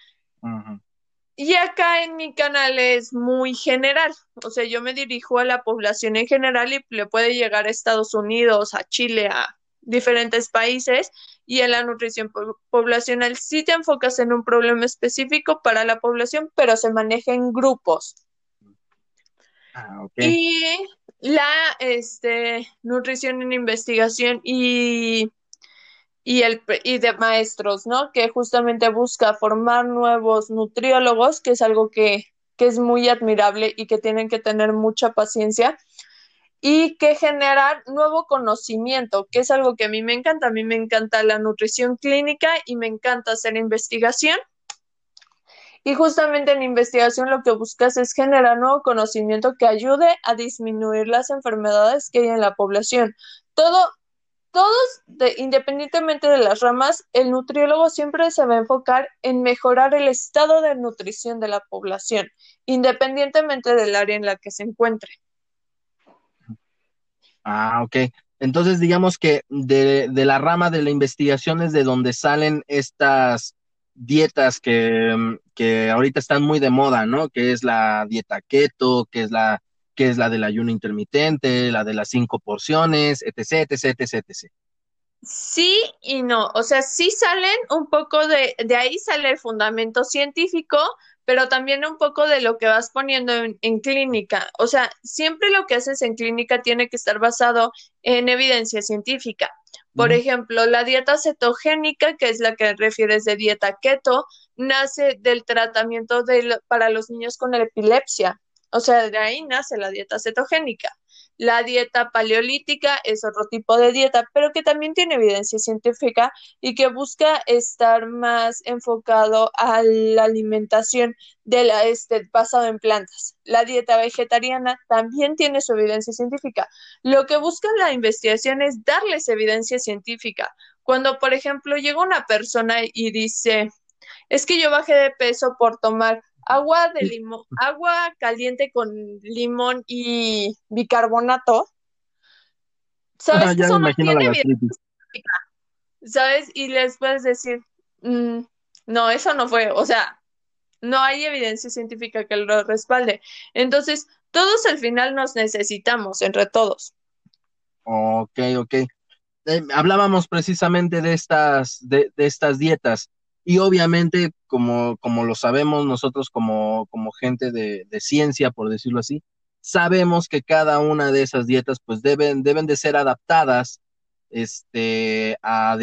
Y acá en mi canal es muy general, o sea, yo me dirijo a la población en general y le puede llegar a Estados Unidos, a Chile, a diferentes países. Y en la nutrición poblacional sí te enfocas en un problema específico para la población, pero se maneja en grupos. Ah, y la este, nutrición en investigación y y, el, y de maestros, ¿no? Que justamente busca formar nuevos nutriólogos, que es algo que, que es muy admirable y que tienen que tener mucha paciencia y que generar nuevo conocimiento, que es algo que a mí me encanta. A mí me encanta la nutrición clínica y me encanta hacer investigación. Y justamente en investigación lo que buscas es generar nuevo conocimiento que ayude a disminuir las enfermedades que hay en la población. Todo todos, independientemente de las ramas, el nutriólogo siempre se va a enfocar en mejorar el estado de nutrición de la población, independientemente del área en la que se encuentre. Ah, ok. Entonces, digamos que de, la rama de la investigación es de donde salen estas dietas que, que ahorita están muy de moda, ¿no? Que es la dieta keto, que es la que es la del ayuno intermitente, la de las cinco porciones, etc, etc, etc, etc. Sí y no, o sea, sí salen un poco de, de ahí sale el fundamento científico, pero también un poco de lo que vas poniendo en, en, clínica. O sea, siempre lo que haces en clínica tiene que estar basado en evidencia científica. Por ejemplo, la dieta cetogénica, que es la que refieres de dieta keto, nace del tratamiento de, para los niños con epilepsia. O sea, de ahí nace la dieta cetogénica. La dieta paleolítica es otro tipo de dieta, pero que también tiene evidencia científica y que busca estar más enfocado a la alimentación de la, este, basado en plantas. La dieta vegetariana también tiene su evidencia científica. Lo que busca la investigación es darles evidencia científica. Cuando, por ejemplo, llega una persona y dice, es que yo bajé de peso por tomar agua de limón, agua caliente con limón y bicarbonato. ¿Sabes? Ah, eso no tiene ¿Sabes? Y les puedes decir, mm, no, eso no fue, o sea, No hay evidencia científica que lo respalde. Entonces, todos al final nos necesitamos, entre todos. Ok, ok. Eh, hablábamos precisamente de estas, de, estas dietas. Y obviamente, como, como lo sabemos nosotros como, como gente de, de, ciencia, por decirlo así, sabemos que cada una de esas dietas pues deben, deben de ser adaptadas este, a,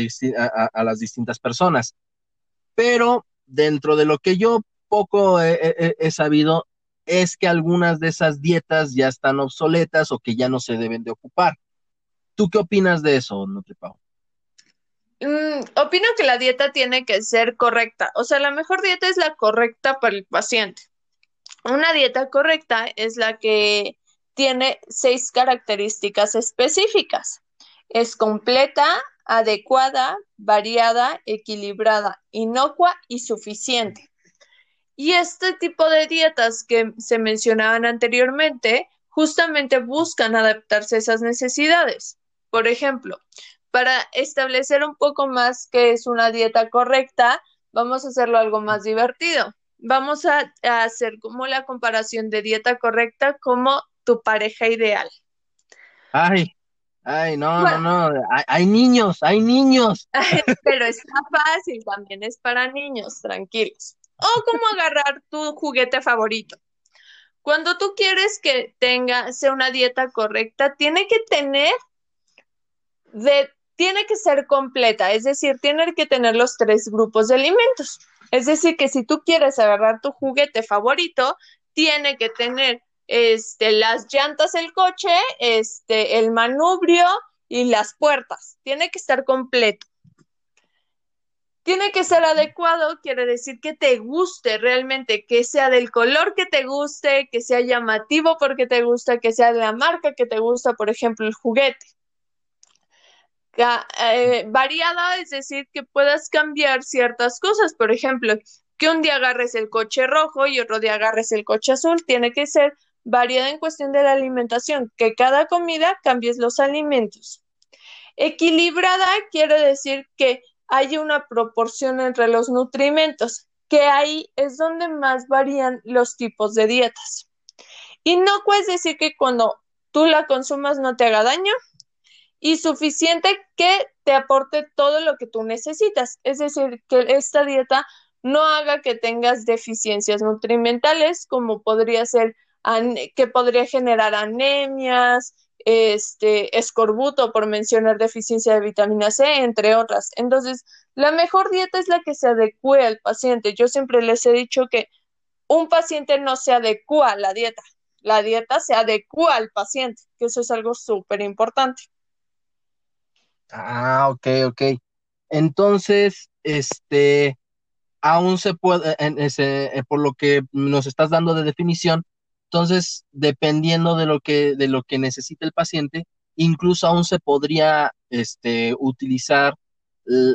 a, las distintas personas. Pero dentro de lo que yo poco he, sabido es que algunas de esas dietas ya están obsoletas o que ya no se deben de ocupar. ¿Tú qué opinas de eso, NutriPau? Mm, opino que la dieta tiene que ser correcta. O sea, la mejor dieta es la correcta para el paciente. Una dieta correcta es la que tiene seis características específicas. Es completa, adecuada, variada, equilibrada, inocua y suficiente. Y este tipo de dietas que se mencionaban anteriormente justamente buscan adaptarse a esas necesidades. Por ejemplo, para establecer un poco más qué es una dieta correcta, vamos a hacerlo algo más divertido. Vamos a, hacer como la comparación de dieta correcta como tu pareja ideal. Ay, ay, no, no, no, hay, niños, hay niños. Pero está fácil, también es para niños, tranquilos o cómo agarrar tu juguete favorito. Cuando tú quieres que tenga, sea una dieta correcta, tiene que tener de, tiene que ser completa, es decir, tiene que tener los tres grupos de alimentos. Es decir, que si tú quieres agarrar tu juguete favorito, tiene que tener este, las llantas del coche, este, el manubrio y las puertas. Tiene que estar completo. Tiene que ser adecuado, quiere decir que te guste realmente, que sea del color que te guste, que sea llamativo porque te gusta, que sea de la marca que te gusta, por ejemplo, el juguete. Eh, variada, es decir, que puedas cambiar ciertas cosas, por ejemplo, que un día agarres el coche rojo y otro día agarres el coche azul, tiene que ser variada en cuestión de la alimentación, que cada comida cambies los alimentos. Equilibrada quiere decir que hay una proporción entre los nutrimentos, que ahí es donde más varían los tipos de dietas. Y no puedes decir que cuando tú la consumas no te haga daño y suficiente que te aporte todo lo que tú necesitas. Es decir, que esta dieta no haga que tengas deficiencias nutrimentales, como podría ser que podría generar anemias, este, escorbuto, por mencionar deficiencia de vitamina C, entre otras. Entonces, la mejor dieta es la que se adecue al paciente. Yo siempre les he dicho que un paciente no se adecua a la dieta, la dieta se adecua al paciente, que eso es algo súper importante. Ah, ok, ok. Entonces, este, aún se puede, en ese, eh, por lo que nos estás dando de definición, entonces, dependiendo de lo que, de lo que necesite el paciente, incluso aún se podría este, utilizar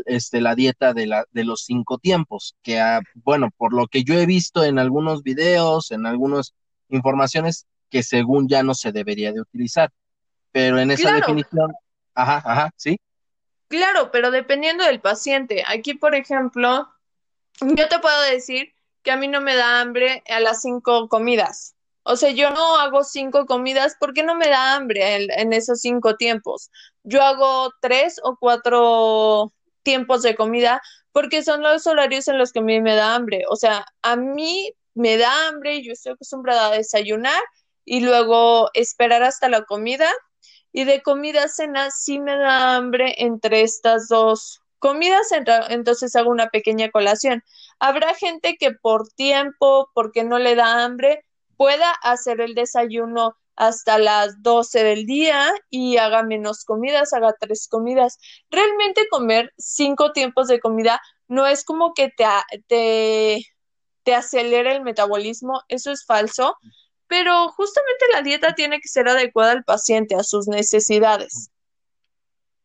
este, la dieta de, la, de los cinco tiempos, que ah, bueno, por lo que yo he visto en algunos videos, en algunas informaciones, que según ya no se debería de utilizar. Pero en esa definición, ajá, ajá, sí. Claro, pero dependiendo del paciente. Aquí, por ejemplo, yo te puedo decir que a mí no me da hambre a las cinco comidas. O sea, yo no hago cinco comidas porque no me da hambre en, esos cinco tiempos. Yo hago tres o cuatro tiempos de comida porque son los horarios en los que a mí me da hambre. O sea, a mí me da hambre, yo estoy acostumbrada a desayunar y luego esperar hasta la comida. Y de comida cena sí me da hambre entre estas dos comidas, entonces hago una pequeña colación. Habrá gente que por tiempo, porque no le da hambre, pueda hacer el desayuno hasta las 12 del día y haga menos comidas, haga tres comidas. Realmente comer cinco tiempos de comida no es como que te, te, te acelere el metabolismo, eso es falso, pero justamente la dieta tiene que ser adecuada al paciente, a sus necesidades.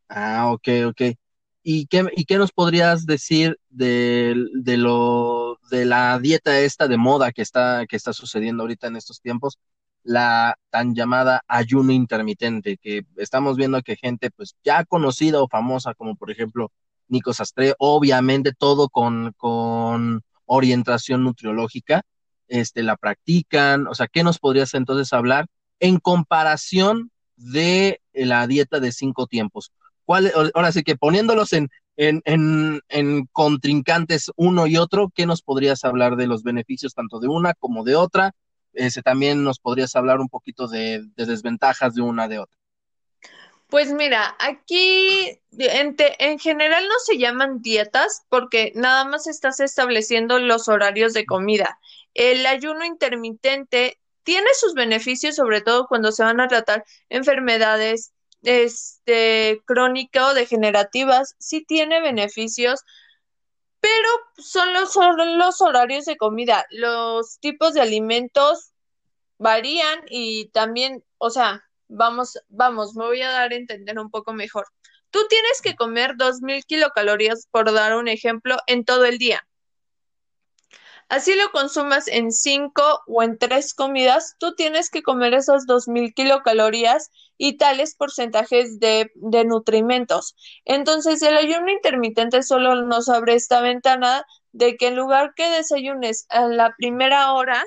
Ah, ok, ok. ¿Y qué, y qué nos podrías decir de, de, lo, de la dieta esta de moda que está, que está sucediendo ahorita en estos tiempos? La tan llamada ayuno intermitente, que estamos viendo que gente pues ya conocida o famosa, como por ejemplo Nico Sastre, obviamente todo con, con orientación nutriológica, este, la practican, o sea, ¿qué nos podrías entonces hablar en comparación de la dieta de cinco tiempos? ¿Cuál, ahora sí que poniéndolos en, en, en, en, contrincantes uno y otro, ¿qué nos podrías hablar de los beneficios tanto de una como de otra? Ese, también nos podrías hablar un poquito de, de desventajas de una de otra. Pues mira, aquí en, en, general no se llaman dietas porque nada más estás estableciendo los horarios de comida. El ayuno intermitente tiene sus beneficios, sobre todo cuando se van a tratar enfermedades este, crónicas o degenerativas, sí tiene beneficios, pero son los, son los horarios de comida. Los tipos de alimentos varían y también, o sea, vamos, vamos, me voy a dar a entender un poco mejor. Tú tienes que comer 2.000 kilocalorías, por dar un ejemplo, en todo el día. Así lo consumas en cinco o en tres comidas, tú tienes que comer esas 2.000 kilocalorías y tales porcentajes de, de nutrimentos. Entonces, el ayuno intermitente solo nos abre esta ventana de que en lugar que desayunes a la primera hora,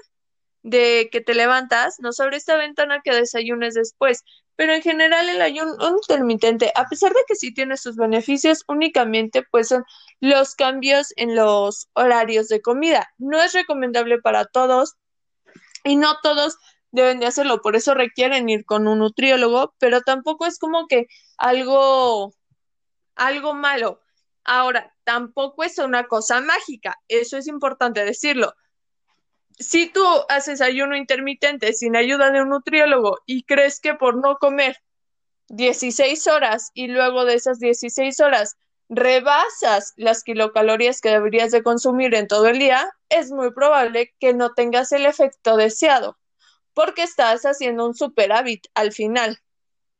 de que te levantas, no sobre esta ventana que desayunes después. Pero en general el ayuno intermitente, a pesar de que sí tiene sus beneficios, únicamente pues son los cambios en los horarios de comida. No es recomendable para todos y no todos deben de hacerlo, por eso requieren ir con un nutriólogo, pero tampoco es como que algo algo malo. Ahora, tampoco es una cosa mágica, eso es importante decirlo si tú haces ayuno intermitente sin ayuda de un nutriólogo y crees que por no comer 16 horas y luego de esas 16 horas rebasas las kilocalorías que deberías de consumir en todo el día, es muy probable que no tengas el efecto deseado, porque estás haciendo un superávit al final.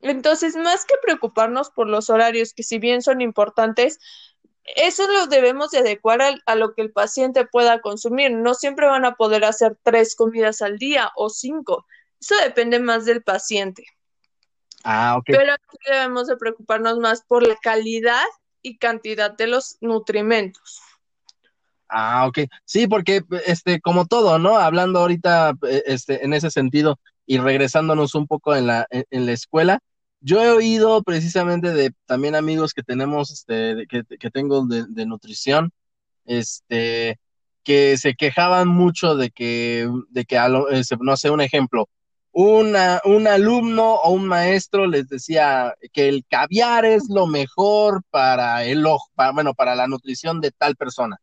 Entonces, más que preocuparnos por los horarios, que si bien son importantes, eso lo debemos de adecuar a, lo que el paciente pueda consumir. No siempre van a poder hacer tres comidas al día o cinco. Eso depende más del paciente. Ah, ok. Pero aquí debemos de preocuparnos más por la calidad y cantidad de los nutrimentos. Ah, ok. Sí, porque este, como todo, ¿no? Hablando ahorita este, en ese sentido y regresándonos un poco en la, en la escuela, yo he oído precisamente de también amigos que tenemos, este, que, que tengo de, nutrición, este, que se quejaban mucho de que, de que, no sé, un ejemplo, una, un alumno o un maestro les decía que el caviar es lo mejor para el ojo, bueno, para la nutrición de tal persona.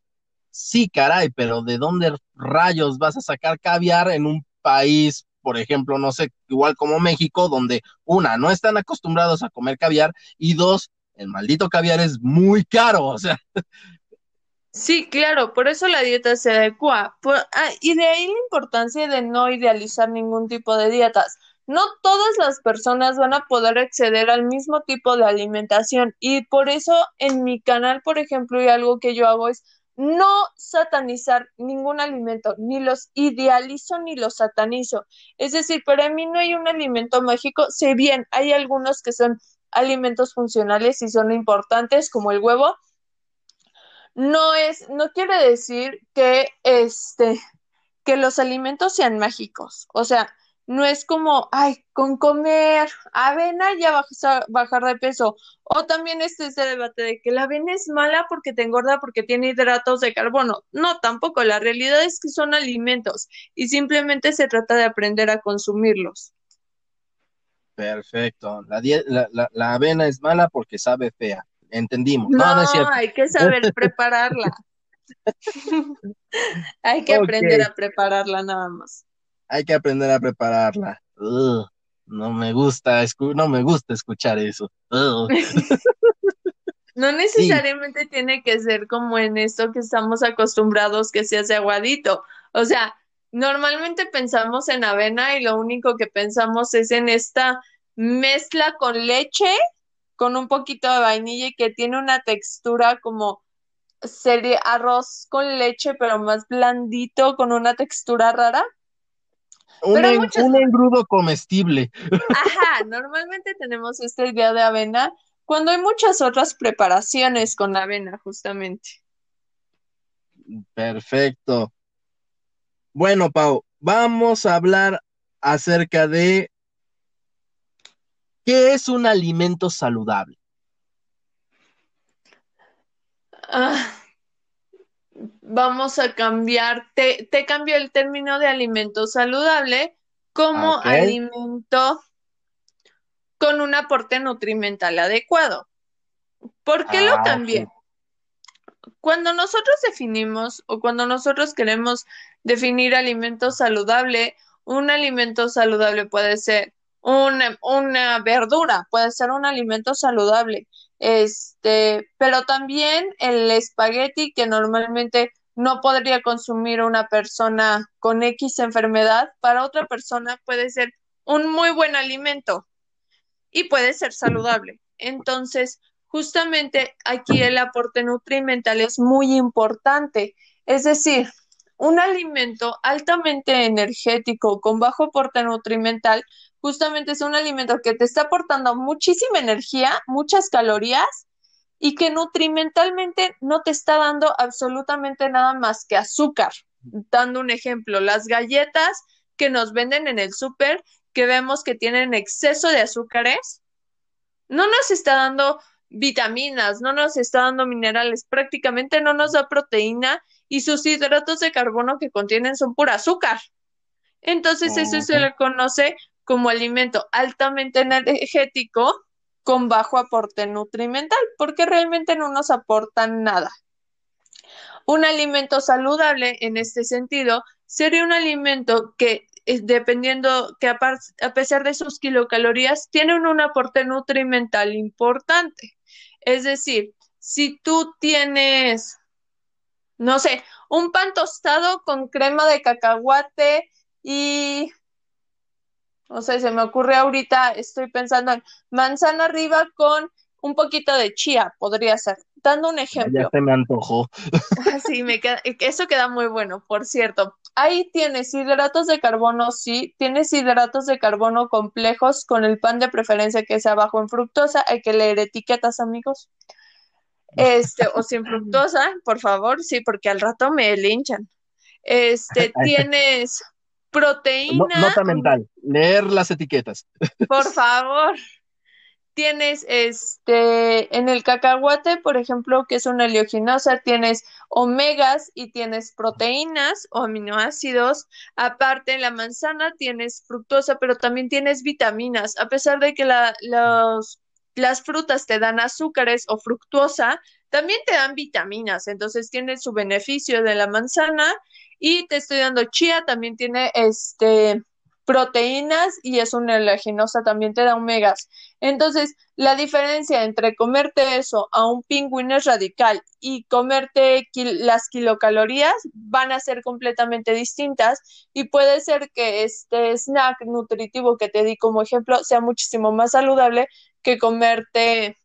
Sí, caray, pero ¿de dónde rayos vas a sacar caviar en un país por ejemplo, no sé, igual como México, donde una, no están acostumbrados a comer caviar y dos, el maldito caviar es muy caro, o sea. Sí, claro, por eso la dieta se adecua. Ah, y de ahí la importancia de no idealizar ningún tipo de dietas. No todas las personas van a poder acceder al mismo tipo de alimentación y por eso en mi canal, por ejemplo, y algo que yo hago es no satanizar ningún alimento, ni los idealizo ni los satanizo. Es decir, para mí no hay un alimento mágico, si bien hay algunos que son alimentos funcionales y son importantes, como el huevo, no es, no quiere decir que este, que los alimentos sean mágicos. O sea, no es como, ay, con comer avena ya vas a bajar de peso. O también este ese debate de que la avena es mala porque te engorda porque tiene hidratos de carbono. No, tampoco. La realidad es que son alimentos y simplemente se trata de aprender a consumirlos. Perfecto. La, la, avena es mala porque sabe fea. Entendimos. No, hay que saber prepararla. hay que aprender a prepararla nada más hay que aprender a prepararla. no me gusta, no me gusta escuchar eso. no necesariamente tiene que ser como en esto que estamos acostumbrados que se hace aguadito. O sea, normalmente pensamos en avena y lo único que pensamos es en esta mezcla con leche, con un poquito de vainilla y que tiene una textura como sería arroz con leche, pero más blandito, con una textura rara. Un, un engrudo comestible. Ajá, normalmente tenemos esta idea de avena cuando hay muchas otras preparaciones con avena, justamente. Perfecto. Bueno, Pau, vamos a hablar acerca de qué es un alimento saludable. Ah, vamos a cambiar, te, te cambio el término de alimento saludable como alimento con un aporte nutrimental adecuado. ¿Por qué lo ah, cambié? Cuando nosotros definimos o cuando nosotros queremos definir alimento saludable, un alimento saludable puede ser una, una verdura, puede ser un alimento saludable, este, pero también el espagueti que normalmente no podría consumir una persona con X enfermedad, para otra persona puede ser un muy buen alimento y puede ser saludable. Entonces, justamente aquí el aporte nutrimental es muy importante. Es decir, un alimento altamente energético con bajo aporte nutrimental justamente es un alimento que te está aportando muchísima energía, muchas calorías y que nutrimentalmente no te está dando absolutamente nada más que azúcar. Dando un ejemplo, las galletas que nos venden en el súper, que vemos que tienen exceso de azúcares, no nos está dando vitaminas, no nos está dando minerales, prácticamente no nos da proteína y sus hidratos de carbono que contienen son pura azúcar. Entonces, eso se le conoce como alimento altamente energético con bajo aporte nutrimental, porque realmente no nos aportan nada. Un alimento saludable en este sentido sería un alimento que eh, dependiendo que a, pesar de sus kilocalorías tienen un aporte nutrimental importante. Es decir, si tú tienes, no sé, un pan tostado con crema de cacahuate y o sea, se me ocurre ahorita, estoy pensando en manzana arriba con un poquito de chía, podría ser. Dando un ejemplo. Ya se me antojó. Sí, me queda, eso queda muy bueno, por cierto. Ahí tienes hidratos de carbono, sí, tienes hidratos de carbono complejos con el pan de preferencia que sea bajo en fructosa, hay que leer etiquetas, amigos. Este, o sin fructosa, por favor, sí, porque al rato me linchan. Este, tienes proteína. nota mental, leer las etiquetas. Por favor. Tienes este en el cacahuate, por ejemplo, que es una oleaginosa, tienes omegas y tienes proteínas o aminoácidos. Aparte, en la manzana tienes fructosa, pero también tienes vitaminas. A pesar de que la, los, las frutas te dan azúcares o fructosa, también te dan vitaminas. Entonces, tienes su beneficio de la manzana y te estoy dando chía, también tiene este proteínas y es una oleaginosa, también te da omegas. Entonces, la diferencia entre comerte eso a un pingüino es radical y comerte las kilocalorías van a ser completamente distintas y puede ser que este snack nutritivo que te di como ejemplo sea muchísimo más saludable que comerte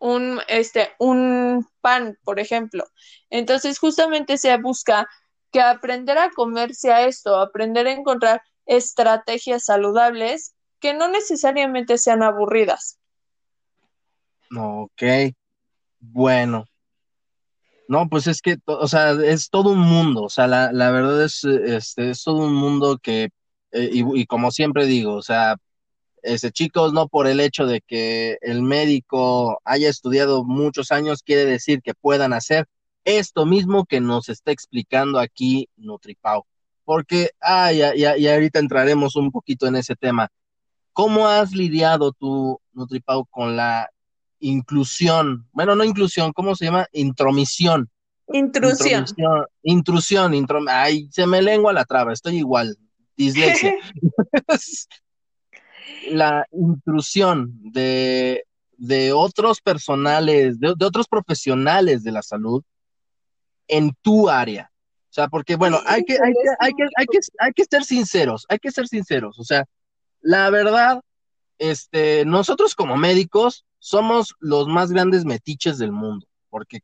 un, este, un pan, por ejemplo. Entonces, justamente se busca que aprender a comerse a esto, aprender a encontrar estrategias saludables que no necesariamente sean aburridas. Ok, bueno. No, pues es que, o sea, es todo un mundo, o sea, la, la verdad es, este, es todo un mundo que, eh, y, y, como siempre digo, o sea, ese, chicos, no por el hecho de que el médico haya estudiado muchos años, quiere decir que puedan hacer esto mismo que nos está explicando aquí Nutripau. Porque, ah, ya, ya, ya ahorita entraremos un poquito en ese tema. ¿Cómo has lidiado tú, Nutripau, con la inclusión? Bueno, no inclusión, ¿cómo se llama? Intromisión. Intrusión. Intrusión, intrusión ay, se me lengua la traba, estoy igual, dislexia. la intrusión de, de otros personales, de, de, otros profesionales de la salud en tu área. O sea, porque bueno, hay que, hay que, hay que, hay que, hay que ser sinceros, hay que ser sinceros. O sea, la verdad, este, nosotros como médicos somos los más grandes metiches del mundo, porque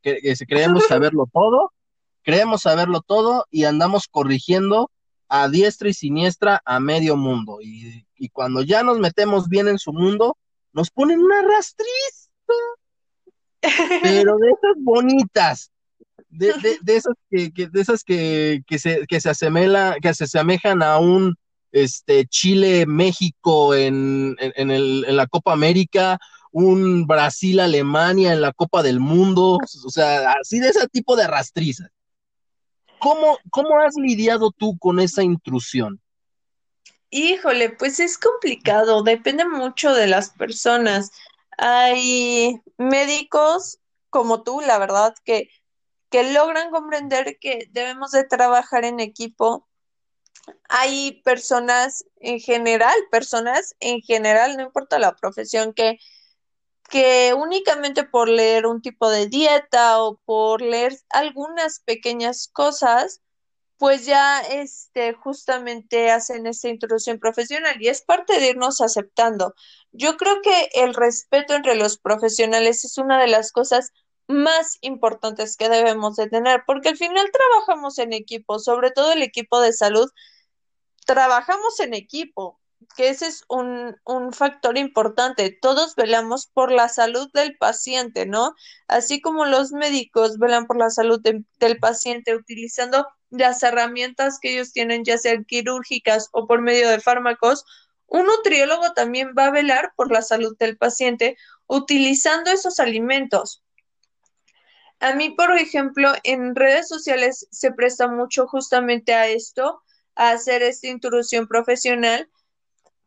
creemos saberlo todo, creemos saberlo todo y andamos corrigiendo a diestra y siniestra a medio mundo. Y, y cuando ya nos metemos bien en su mundo, nos ponen una rastriz, pero de esas bonitas, de, esas que, de esas que, se, que se que se asemejan a un este Chile México en, en, la Copa América, un Brasil Alemania en la Copa del Mundo, o sea, así de ese tipo de rastrizas. ¿Cómo, ¿Cómo has lidiado tú con esa intrusión? Híjole, pues es complicado, depende mucho de las personas. Hay médicos como tú, la verdad, que, que logran comprender que debemos de trabajar en equipo. Hay personas en general, personas en general, no importa la profesión, que, que únicamente por leer un tipo de dieta o por leer algunas pequeñas cosas, pues ya este, justamente hacen esta introducción profesional y es parte de irnos aceptando. Yo creo que el respeto entre los profesionales es una de las cosas más importantes que debemos de tener, porque al final trabajamos en equipo, sobre todo el equipo de salud, trabajamos en equipo, que ese es un, un, factor importante. Todos velamos por la salud del paciente, ¿no? Así como los médicos velan por la salud del paciente utilizando las herramientas que ellos tienen, ya sean quirúrgicas o por medio de fármacos, un nutriólogo también va a velar por la salud del paciente utilizando esos alimentos. A mí, por ejemplo, en redes sociales se presta mucho justamente a esto, a hacer esta intrusión profesional,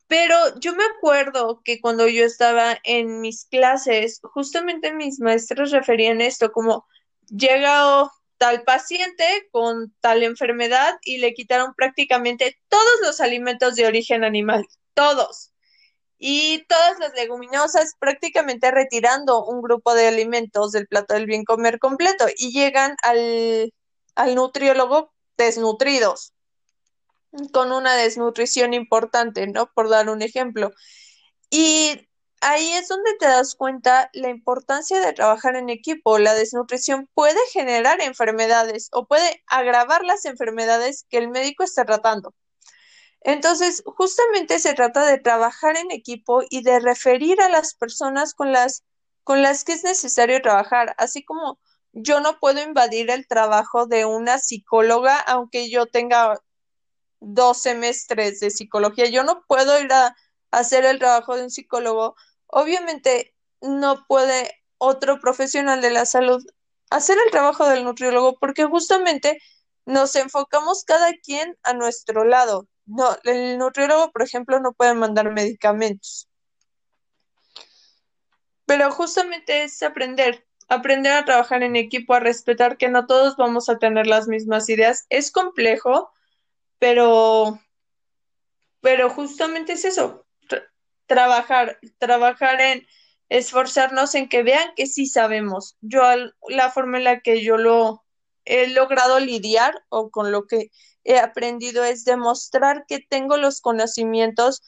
pero yo me acuerdo que cuando yo estaba en mis clases, justamente mis maestros referían esto como llega tal paciente con tal enfermedad y le quitaron prácticamente todos los alimentos de origen animal, todos. Y todas las leguminosas prácticamente retirando un grupo de alimentos del plato del bien comer completo y llegan al, al nutriólogo desnutridos con una desnutrición importante, ¿no? Por dar un ejemplo. Y ahí es donde te das cuenta la importancia de trabajar en equipo. La desnutrición puede generar enfermedades o puede agravar las enfermedades que el médico está tratando. Entonces, justamente se trata de trabajar en equipo y de referir a las personas con las, con las que es necesario trabajar, así como yo no puedo invadir el trabajo de una psicóloga, aunque yo tenga dos semestres de psicología. Yo no puedo ir a hacer el trabajo de un psicólogo. Obviamente no puede otro profesional de la salud hacer el trabajo del nutriólogo porque justamente nos enfocamos cada quien a nuestro lado. No, el nutriólogo, por ejemplo, no puede mandar medicamentos. Pero justamente es aprender, aprender a trabajar en equipo, a respetar que no todos vamos a tener las mismas ideas. Es complejo, pero, pero justamente es eso, trabajar, trabajar en esforzarnos en que vean que sí sabemos. Yo, la forma en la que yo lo he logrado lidiar o con lo que he aprendido es demostrar que tengo los conocimientos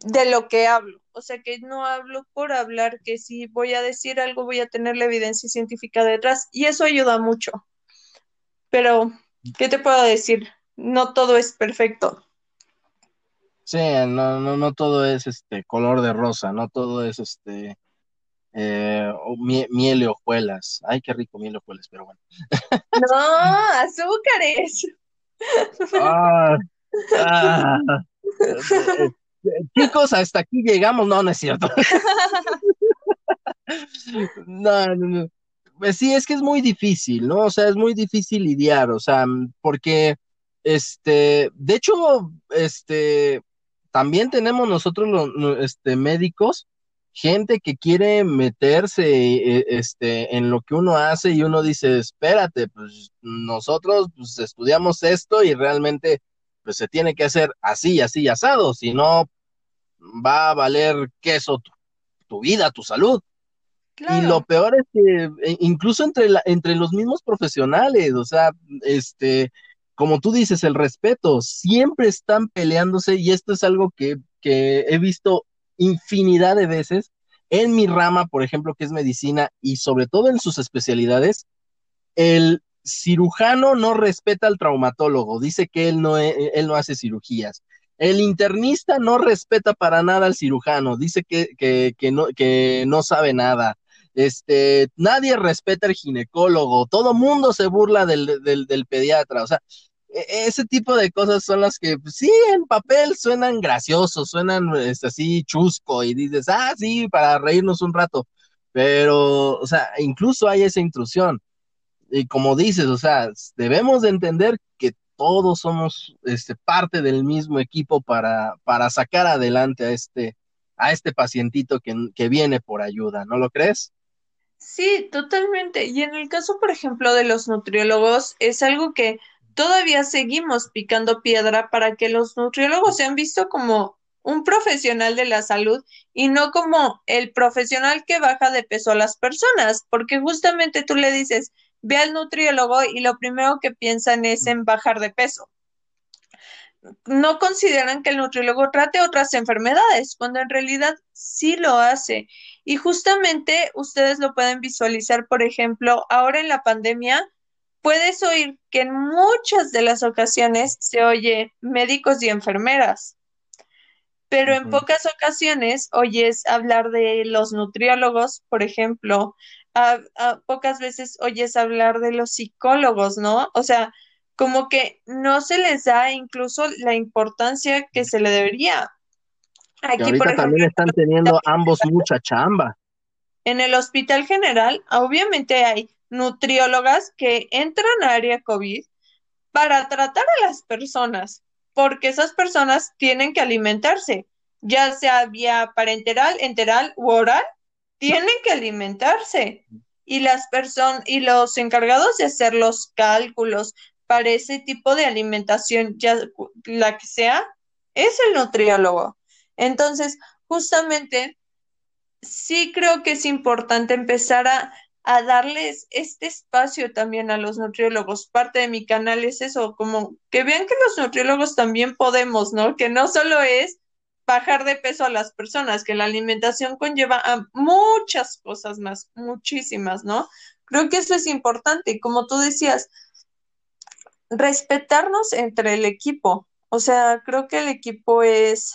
de lo que hablo. O sea, que no hablo por hablar, que si voy a decir algo voy a tener la evidencia científica detrás y eso ayuda mucho. Pero, ¿qué te puedo decir? no todo es perfecto. Sí, no, no, no todo es este color de rosa, no todo es este eh, miel y hojuelas. Ay, qué rico miel y hojuelas, pero bueno. No, azúcares. Ah, ah, chicos, hasta aquí llegamos. No, no es cierto. no, no, no. Pues sí, es que es muy difícil, ¿no? O sea, es muy difícil lidiar, o sea, porque este, de hecho, este, también tenemos nosotros los este, médicos, gente que quiere meterse e, este, en lo que uno hace y uno dice, espérate, pues nosotros pues, estudiamos esto y realmente pues se tiene que hacer así, así, asado, si no va a valer queso tu, tu vida, tu salud. Y lo peor es que e, incluso entre, la, entre los mismos profesionales, o sea, este, como tú dices, el respeto, siempre están peleándose y esto es algo que, he visto infinidad de veces en mi rama, por ejemplo, que es medicina y sobre todo en sus especialidades, el cirujano no respeta al traumatólogo, dice que él no, e, él no hace cirugías. El internista no respeta para nada al cirujano, dice que, que, no, que no sabe nada. este, nadie respeta al ginecólogo, todo mundo se burla del, del, del pediatra, o sea, e, ese tipo de cosas son las que pues, sí en papel suenan graciosos, suenan este, así chusco y dices, ah, sí, para reírnos un rato, pero, o sea, incluso hay esa intrusión. Y como dices, o sea, debemos de entender que todos somos este, parte del mismo equipo para, para sacar adelante a este, a este pacientito que, que viene por ayuda, ¿no lo crees? Sí, totalmente. Y en el caso, por ejemplo, de los nutriólogos, es algo que todavía seguimos picando piedra para que los nutriólogos sean vistos como un profesional de la salud y no como el profesional que baja de peso a las personas, porque justamente tú le dices, ve al nutriólogo y lo primero que piensan es en bajar de peso. No consideran que el nutriólogo trate otras enfermedades, cuando en realidad sí lo hace. Y justamente ustedes lo pueden visualizar, por ejemplo, ahora en la pandemia, puedes oír que en muchas de las ocasiones se oye médicos y enfermeras, pero en pocas ocasiones oyes hablar de los nutriólogos, por ejemplo, a, pocas veces oyes hablar de los psicólogos, ¿no? O sea, como que no se les da incluso la importancia que se le debería. Aquí, ahorita también están teniendo ambos mucha chamba. En el hospital general, obviamente hay nutriólogas que entran a área COVID para tratar a las personas, porque esas personas tienen que alimentarse, ya sea vía parenteral, enteral u oral, tienen que alimentarse. Y las personas y los encargados de hacer los cálculos para ese tipo de alimentación, ya la que sea, es el nutriólogo. Entonces, justamente, sí creo que es importante empezar a a darles este espacio también a los nutriólogos. Parte de mi canal es eso, como que vean que los nutriólogos también podemos, ¿no? Que no solo es bajar de peso a las personas, que la alimentación conlleva a muchas cosas más, muchísimas, ¿no? Creo que eso es importante. Como tú decías, respetarnos entre el equipo. O sea, creo que el equipo es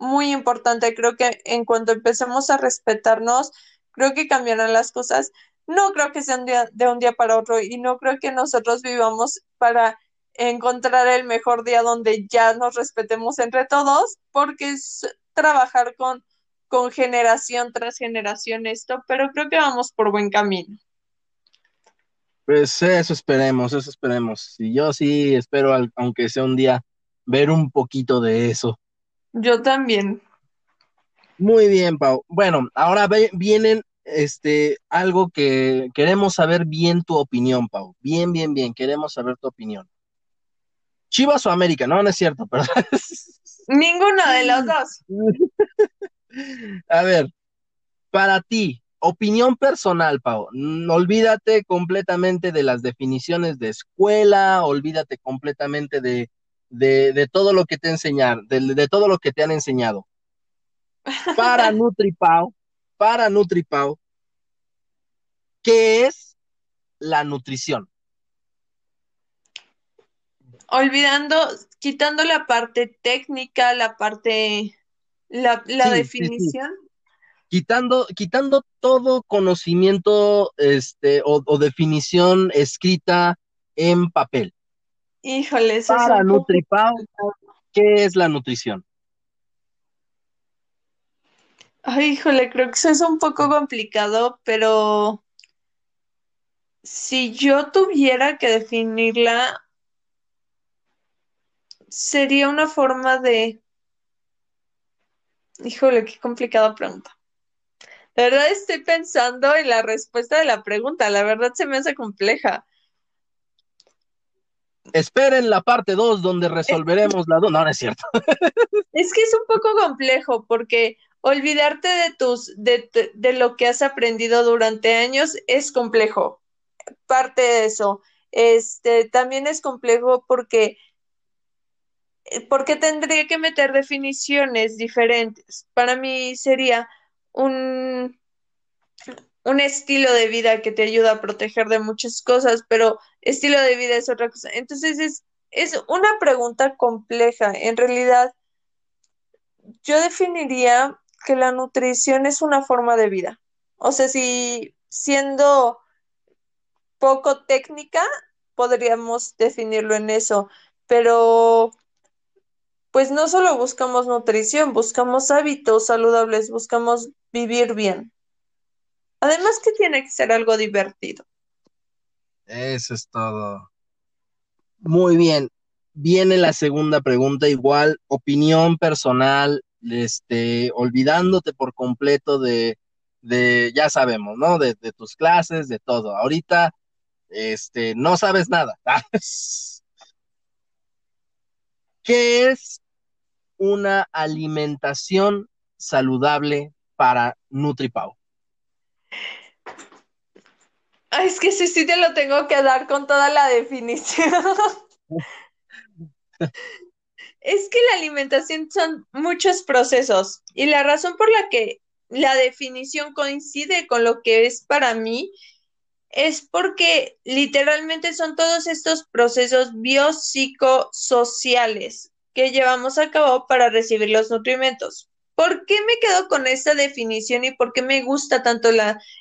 muy importante. Creo que en cuanto empecemos a respetarnos, creo que cambiarán las cosas no creo que sea un día, de un día para otro y no creo que nosotros vivamos para encontrar el mejor día donde ya nos respetemos entre todos, porque es trabajar con, con generación tras generación esto, pero creo que vamos por buen camino. Pues eso esperemos, eso esperemos. Y yo sí espero, aunque sea un día, ver un poquito de eso. Yo también. Muy bien, Pau. Bueno, ahora vienen este, algo que queremos saber bien tu opinión, Pau. Bien, bien, bien, queremos saber tu opinión. Chivas o América, no, no es cierto, perdón. Ninguno de los dos. A ver, para ti, opinión personal, Pau. Olvídate completamente de las definiciones de escuela, olvídate completamente de, de, todo lo que te enseñar, de, de todo lo que te han enseñado. Para NutriPau, para NutriPau, ¿qué es la nutrición? Olvidando, quitando la parte técnica, la parte, la, definición. Quitando, quitando todo conocimiento este, o, definición escrita en papel. Híjole, eso Para NutriPau, ¿qué es la nutrición? Ay, híjole, creo que eso es un poco complicado, pero si yo tuviera que definirla, sería una forma de... Híjole, qué complicada pregunta. La verdad estoy pensando en la respuesta de la pregunta, la verdad se me hace compleja. Esperen la parte 2 donde resolveremos la duda. No, no es cierto. Es que es un poco complejo porque olvidarte de tus, de, de, lo que has aprendido durante años es complejo. Parte de eso. Este también es complejo porque porque tendría que meter definiciones diferentes. Para mí sería un, un estilo de vida que te ayuda a proteger de muchas cosas, pero estilo de vida es otra cosa. Entonces es, es una pregunta compleja. En realidad, yo definiría que la nutrición es una forma de vida. O sea, si siendo poco técnica, podríamos definirlo en eso, pero pues no solo buscamos nutrición, buscamos hábitos saludables, buscamos vivir bien. Además que tiene que ser algo divertido. Eso es todo. Muy bien. Viene la segunda pregunta, igual, opinión personal, este, olvidándote por completo de, de ya sabemos, ¿no? De, de tus clases, de todo. Ahorita este, no sabes nada. ¿Qué es una alimentación saludable para NutriPau? Ay, es que sí, sí te lo tengo que dar con toda la definición. es que la alimentación son muchos procesos y la razón por la que la definición coincide con lo que es para mí es porque literalmente son todos estos procesos biopsicosociales que llevamos a cabo para recibir los nutrimentos. ¿Por qué me quedo con esta definición y por qué me gusta tanto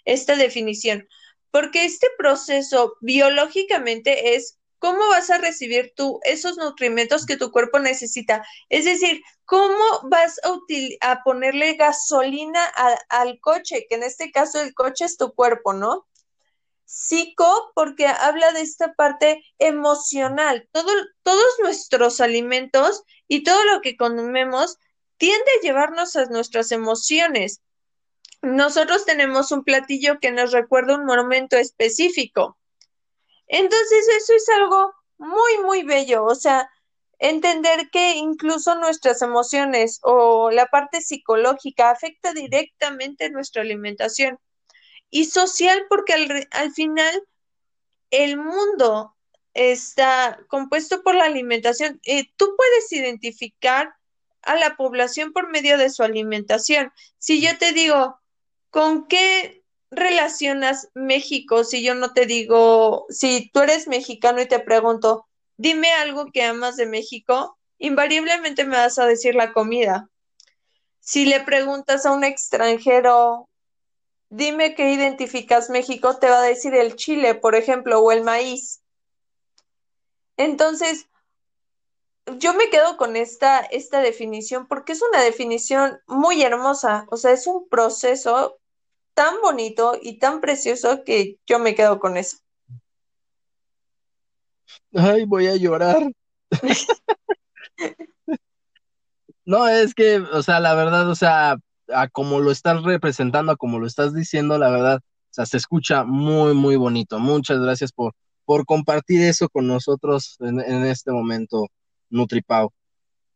esta definición? Porque este proceso biológicamente es cómo vas a recibir tú esos nutrimentos que tu cuerpo necesita. Es decir, cómo vas a, a ponerle gasolina al coche, que en este caso el coche es tu cuerpo, ¿no? Psico porque habla de esta parte emocional. Todo, todos nuestros alimentos y todo lo que comemos tiende a llevarnos a nuestras emociones. Nosotros tenemos un platillo que nos recuerda un momento específico. Entonces, eso es algo muy, muy bello. O sea, entender que incluso nuestras emociones o la parte psicológica afecta directamente nuestra alimentación y social porque al, final el mundo está compuesto por la alimentación. Tú puedes identificar a la población por medio de su alimentación. Si yo te digo, ¿con qué relacionas México? Si yo no te digo, si tú eres mexicano y te pregunto, dime algo que amas de México, invariablemente me vas a decir la comida. Si le preguntas a un extranjero, dime qué identificas México, te va a decir el chile, por ejemplo, o el maíz. Entonces, yo me quedo con esta, esta definición porque es una definición muy hermosa, o sea, es un proceso tan bonito y tan precioso que yo me quedo con eso. Ay, voy a llorar. no, es que, o sea, la verdad, o sea, a como lo estás representando, a como lo estás diciendo, la verdad, o sea, se escucha muy, muy bonito. Muchas gracias por, por compartir eso con nosotros en, este momento, NutriPau.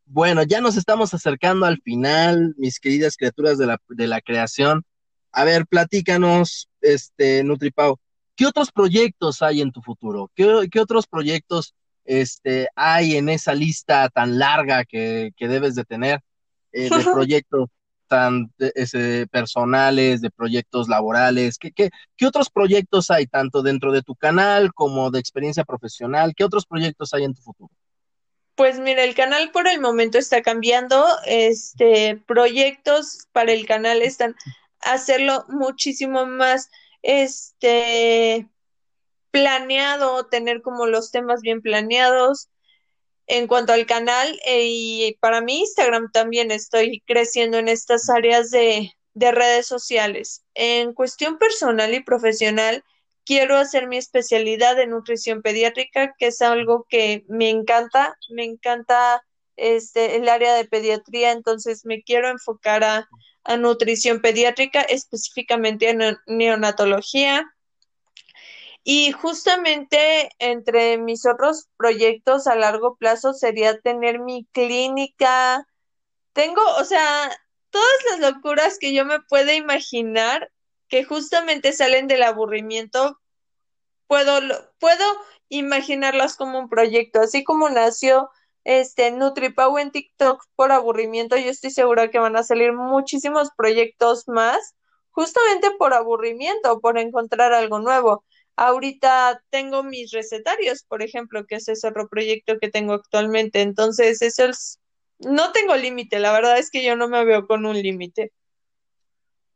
Bueno, ya nos estamos acercando al final, mis queridas criaturas de la, de la creación. A ver, platícanos, este, NutriPau, ¿qué otros proyectos hay en tu futuro? ¿Qué, qué otros proyectos este, hay en esa lista tan larga que, que debes de tener eh, de proyectos ese, personales, de proyectos laborales? ¿Qué, qué, qué otros proyectos hay, tanto dentro de tu canal como de experiencia profesional? ¿Qué otros proyectos hay en tu futuro? Pues mira, el canal por el momento está cambiando. Este proyectos para el canal están hacerlo muchísimo más este planeado, tener como los temas bien planeados, en cuanto al canal eh, y para mi Instagram también estoy creciendo en estas áreas de, de redes sociales. En cuestión personal y profesional, quiero hacer mi especialidad en nutrición pediátrica, que es algo que me encanta, me encanta este, el área de pediatría, entonces me quiero enfocar a, a nutrición pediátrica, específicamente en neonatología. Y justamente entre mis otros proyectos a largo plazo sería tener mi clínica. Tengo, o sea, todas las locuras que yo me pueda imaginar que justamente salen del aburrimiento, puedo, puedo imaginarlas como un proyecto, así como nació este NutriPau en TikTok por aburrimiento, yo estoy segura que van a salir muchísimos proyectos más, justamente por aburrimiento, por encontrar algo nuevo. Ahorita tengo mis recetarios, por ejemplo, que es ese otro proyecto que tengo actualmente. Entonces, eso es, no tengo límite, la verdad es que yo no me veo con un límite.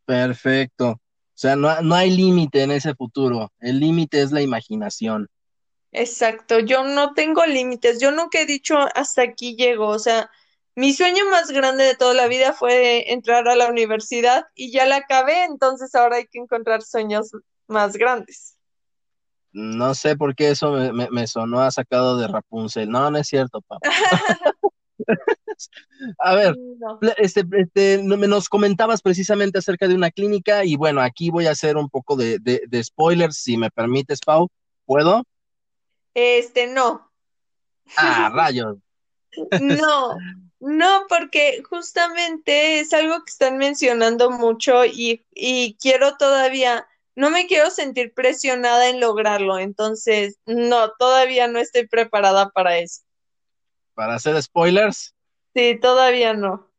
Perfecto. sea, no, no hay límite en ese futuro. El límite es la imaginación. Exacto, yo no tengo límites. Yo nunca he dicho hasta aquí llego. O sea, mi sueño más grande de toda la vida fue entrar a la universidad y ya la acabé, entonces ahora hay que encontrar sueños más grandes. No sé por qué eso me, me, sonó a sacado de Rapunzel. No, no es cierto, papá. a ver, este, este, nos comentabas precisamente acerca de una clínica y bueno, aquí voy a hacer un poco de, de, de spoilers, si me permites, Pau. ¿Puedo? Este, no. Ah, rayos. no, no, porque justamente es algo que están mencionando mucho y, y quiero todavía no me quiero sentir presionada en lograrlo, entonces no, todavía no estoy preparada para eso. ¿Para hacer spoilers? Sí, todavía no.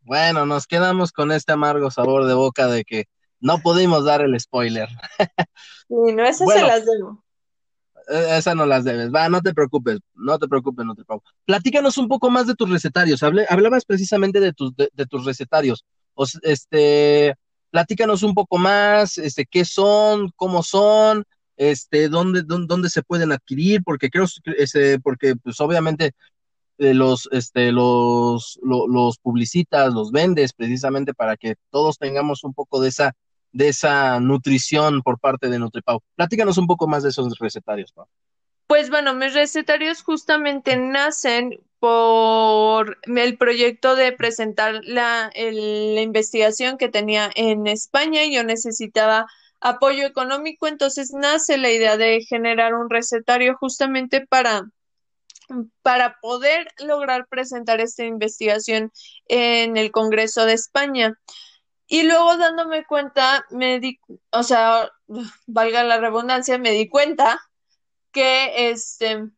Bueno, nos quedamos con este amargo sabor de boca de que no pudimos dar el spoiler. sí, no, esas se las debo. E, Esas no las debes. Va, no te preocupes, no te preocupes, no te preocupes. Platícanos un poco más de tus recetarios. hablabas precisamente de tus, de, tus recetarios. este, platícanos un poco más, este, qué son, cómo son, este, dónde, dónde, se pueden adquirir, porque creo, ese, porque pues obviamente eh, los, este, los, los publicitas, los vendes precisamente para que todos tengamos un poco de esa, de esa nutrición por parte de NutriPau. Platícanos un poco más de esos recetarios, Pau. Pues bueno, mis recetarios justamente nacen por el proyecto de presentar la, la investigación que tenía en España y yo necesitaba apoyo económico, entonces nace la idea de generar un recetario justamente para, para poder lograr presentar esta investigación en el Congreso de España. Y luego dándome cuenta, me di, o sea, valga la redundancia, me di cuenta que este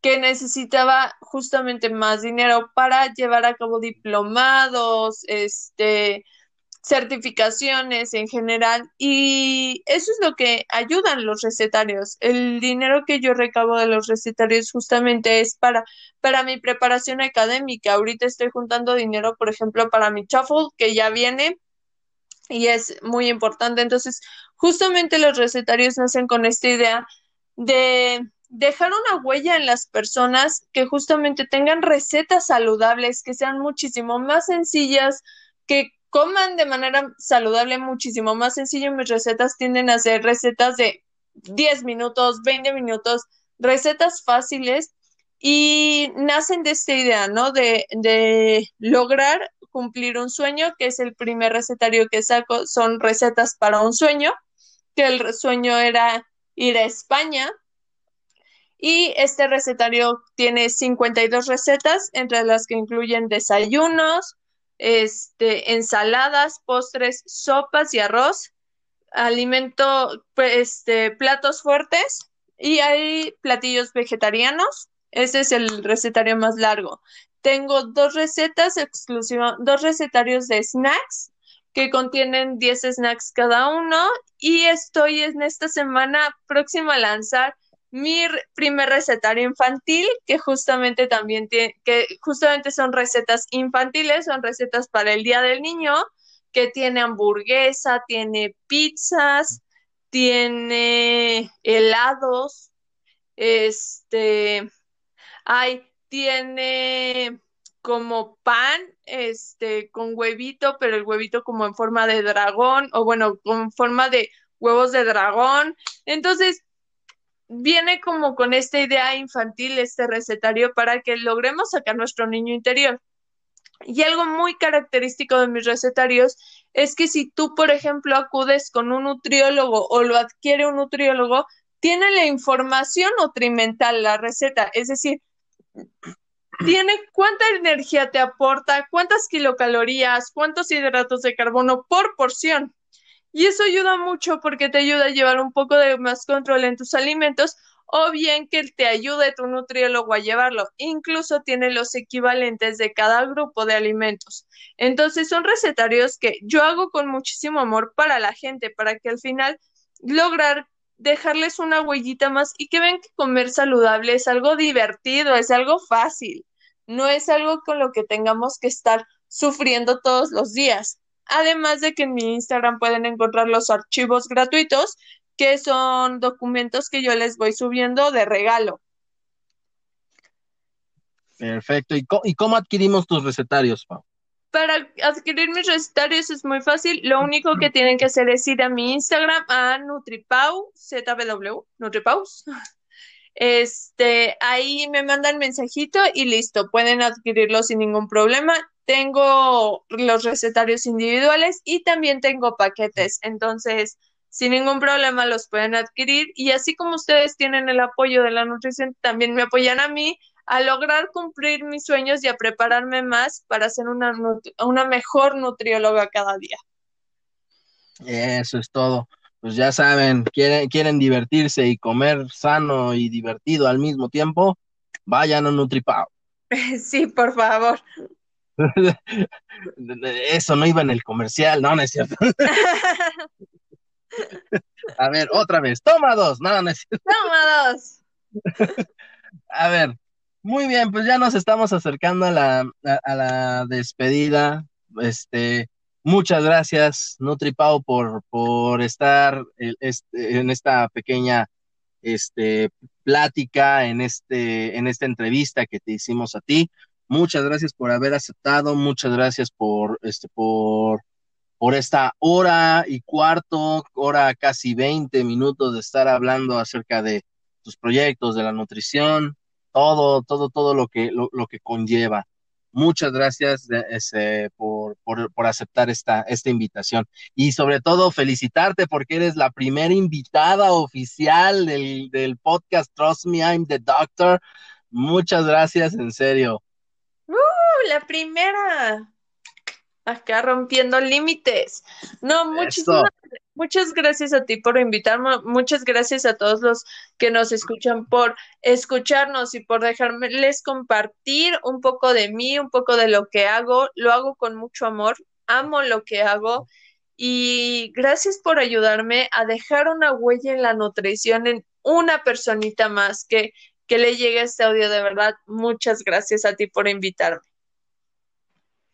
que necesitaba justamente más dinero para llevar a cabo diplomados, este certificaciones en general y eso es lo que ayudan los recetarios. El dinero que yo recabo de los recetarios justamente es para para mi preparación académica. Ahorita estoy juntando dinero, por ejemplo, para mi TOEFL que ya viene y es muy importante. Entonces, justamente los recetarios nacen con esta idea de dejar una huella en las personas que justamente tengan recetas saludables, que sean muchísimo más sencillas, que coman de manera saludable muchísimo más sencillo. Mis recetas tienden a ser recetas de 10 minutos, 20 minutos, recetas fáciles y nacen de esta idea, ¿no? De, de lograr cumplir un sueño, que es el primer recetario que saco, son recetas para un sueño, que el sueño era ir a España. Y este recetario tiene 52 recetas, entre las que incluyen desayunos, este, ensaladas, postres, sopas y arroz, alimento, este, platos fuertes y hay platillos vegetarianos. Ese es el recetario más largo. Tengo dos recetas exclusivas, dos recetarios de snacks que contienen 10 snacks cada uno y estoy en esta semana próxima a lanzar mi primer recetario infantil que justamente también tiene que justamente son recetas infantiles, son recetas para el Día del Niño que tiene hamburguesa, tiene pizzas, tiene helados, este, hay, tiene como pan, este, con huevito, pero el huevito como en forma de dragón, o bueno, con forma de huevos de dragón. Entonces, viene como con esta idea infantil, este recetario, para que logremos sacar nuestro niño interior. Y algo muy característico de mis recetarios es que si tú, por ejemplo, acudes con un nutriólogo o lo adquiere un nutriólogo, tiene la información nutrimental, la receta, es decir, tiene cuánta energía te aporta, cuántas kilocalorías, cuántos hidratos de carbono por porción. Y eso ayuda mucho porque te ayuda a llevar un poco de más control en tus alimentos o bien que te ayude tu nutriólogo a llevarlo. Incluso tiene los equivalentes de cada grupo de alimentos. Entonces son recetarios que yo hago con muchísimo amor para la gente, para que al final lograr dejarles una huellita más y que ven que comer saludable es algo divertido, es algo fácil, no es algo con lo que tengamos que estar sufriendo todos los días. Además de que en mi Instagram pueden encontrar los archivos gratuitos, que son documentos que yo les voy subiendo de regalo. Perfecto. ¿Y cómo, adquirimos tus recetarios, Pau? Para adquirir mis recetarios es muy fácil. Lo único que tienen que hacer es ir a mi Instagram, a Nutripau, ZBW, Nutripaus. Este, ahí me mandan mensajito y listo, pueden adquirirlo sin ningún problema. Tengo los recetarios individuales y también tengo paquetes, entonces sin ningún problema los pueden adquirir y así como ustedes tienen el apoyo de la nutrición, también me apoyan a mí a lograr cumplir mis sueños y a prepararme más para ser una, una mejor nutrióloga cada día. Eso es todo. Pues ya saben, quieren, quieren divertirse y comer sano y divertido al mismo tiempo, vayan a Nutripao. Sí, por favor. Eso no iba en el comercial, no, no es cierto. A ver, otra vez, toma dos, no, no es cierto. Toma dos. A ver, muy bien, pues ya nos estamos acercando a la, a, la despedida. Este, muchas gracias, NutriPau, por, por estar este, en esta pequeña este, plática, en, este, en esta entrevista que te hicimos a ti. Muchas gracias por haber aceptado, muchas gracias por, este, por, por esta hora y cuarto, hora casi 20 minutos de estar hablando acerca de tus proyectos, de la nutrición, todo, todo, todo lo que, lo, que conlleva. Muchas gracias ese, por, por, aceptar esta, esta invitación y sobre todo felicitarte porque eres la primera invitada oficial del, del podcast Trust Me, I'm the Doctor. Muchas gracias, en serio. Uh, la primera acá rompiendo límites. No, muchísimas, muchas gracias a ti por invitarme, muchas gracias a todos los que nos escuchan por escucharnos y por dejarles compartir un poco de mí, un poco de lo que hago. Lo hago con mucho amor, amo lo que hago y gracias por ayudarme a dejar una huella en la nutrición en una personita más que, que le llegue este audio de verdad. Muchas gracias a ti por invitarme.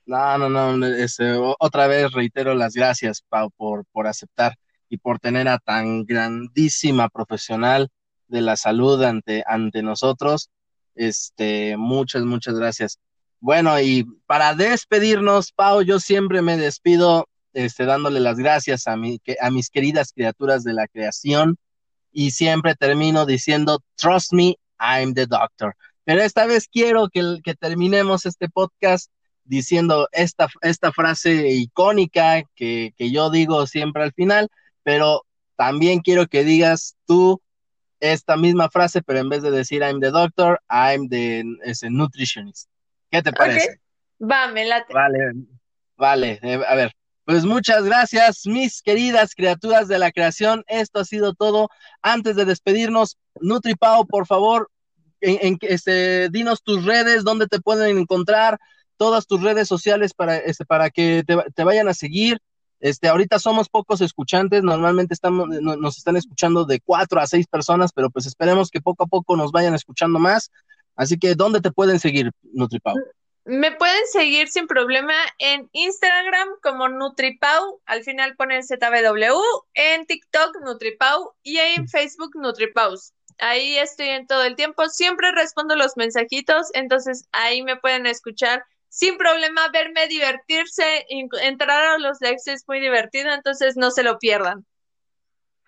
No, no, no, este, otra vez reitero las gracias, Pau, por, por aceptar y por tener a tan grandísima profesional de la salud ante, ante nosotros. Este, muchas, muchas gracias. Bueno, y para despedirnos, Pau, yo siempre me despido este, dándole las gracias a, mi, a mis queridas criaturas de la creación y siempre termino diciendo, trust me, I'm the doctor. Pero esta vez quiero que, que terminemos este podcast diciendo esta, esta frase icónica que, yo digo siempre al final, pero también quiero que digas tú esta misma frase, pero en vez de decir I'm the doctor, I'm the nutritionist. ¿Qué te parece? Va, me late. Vale, vale, eh, a ver. Pues muchas gracias, mis queridas criaturas de la creación. Esto ha sido todo. Antes de despedirnos, NutriPau, por favor, en, este, dinos tus redes, dónde te pueden encontrar, todas tus redes sociales para, este, para que te, vayan a seguir. Este, ahorita somos pocos escuchantes, normalmente estamos, nos están escuchando de cuatro a seis personas, pero pues esperemos que poco a poco nos vayan escuchando más. Así que, ¿dónde te pueden seguir, NutriPau? Me pueden seguir sin problema en Instagram como NutriPau, al final ponen ZBW, en TikTok NutriPau y en Facebook NutriPaus. Ahí estoy en todo el tiempo, siempre respondo los mensajitos, entonces ahí me pueden escuchar sin problema verme divertirse, entrar a los likes es muy divertido, entonces no se lo pierdan.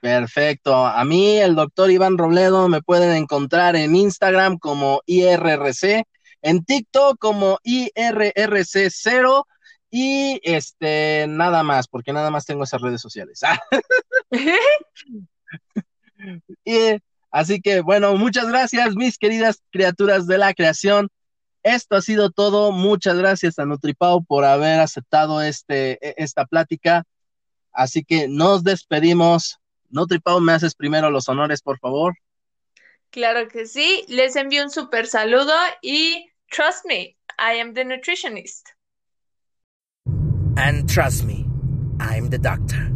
Perfecto. A mí, el doctor Iván Robledo, me pueden encontrar en Instagram como IRRC, en TikTok como IRRC0 y este, nada más, porque nada más tengo esas redes sociales. y, así que, bueno, muchas gracias, mis queridas criaturas de la creación. Esto ha sido todo. Muchas gracias a Nutripau por haber aceptado este, e, esta plática. Así que nos despedimos. Nutripau, ¿me haces primero los honores, por favor? Claro que sí. Les envío un súper saludo y trust me, I am the nutritionist. And trust me, I'm the doctor.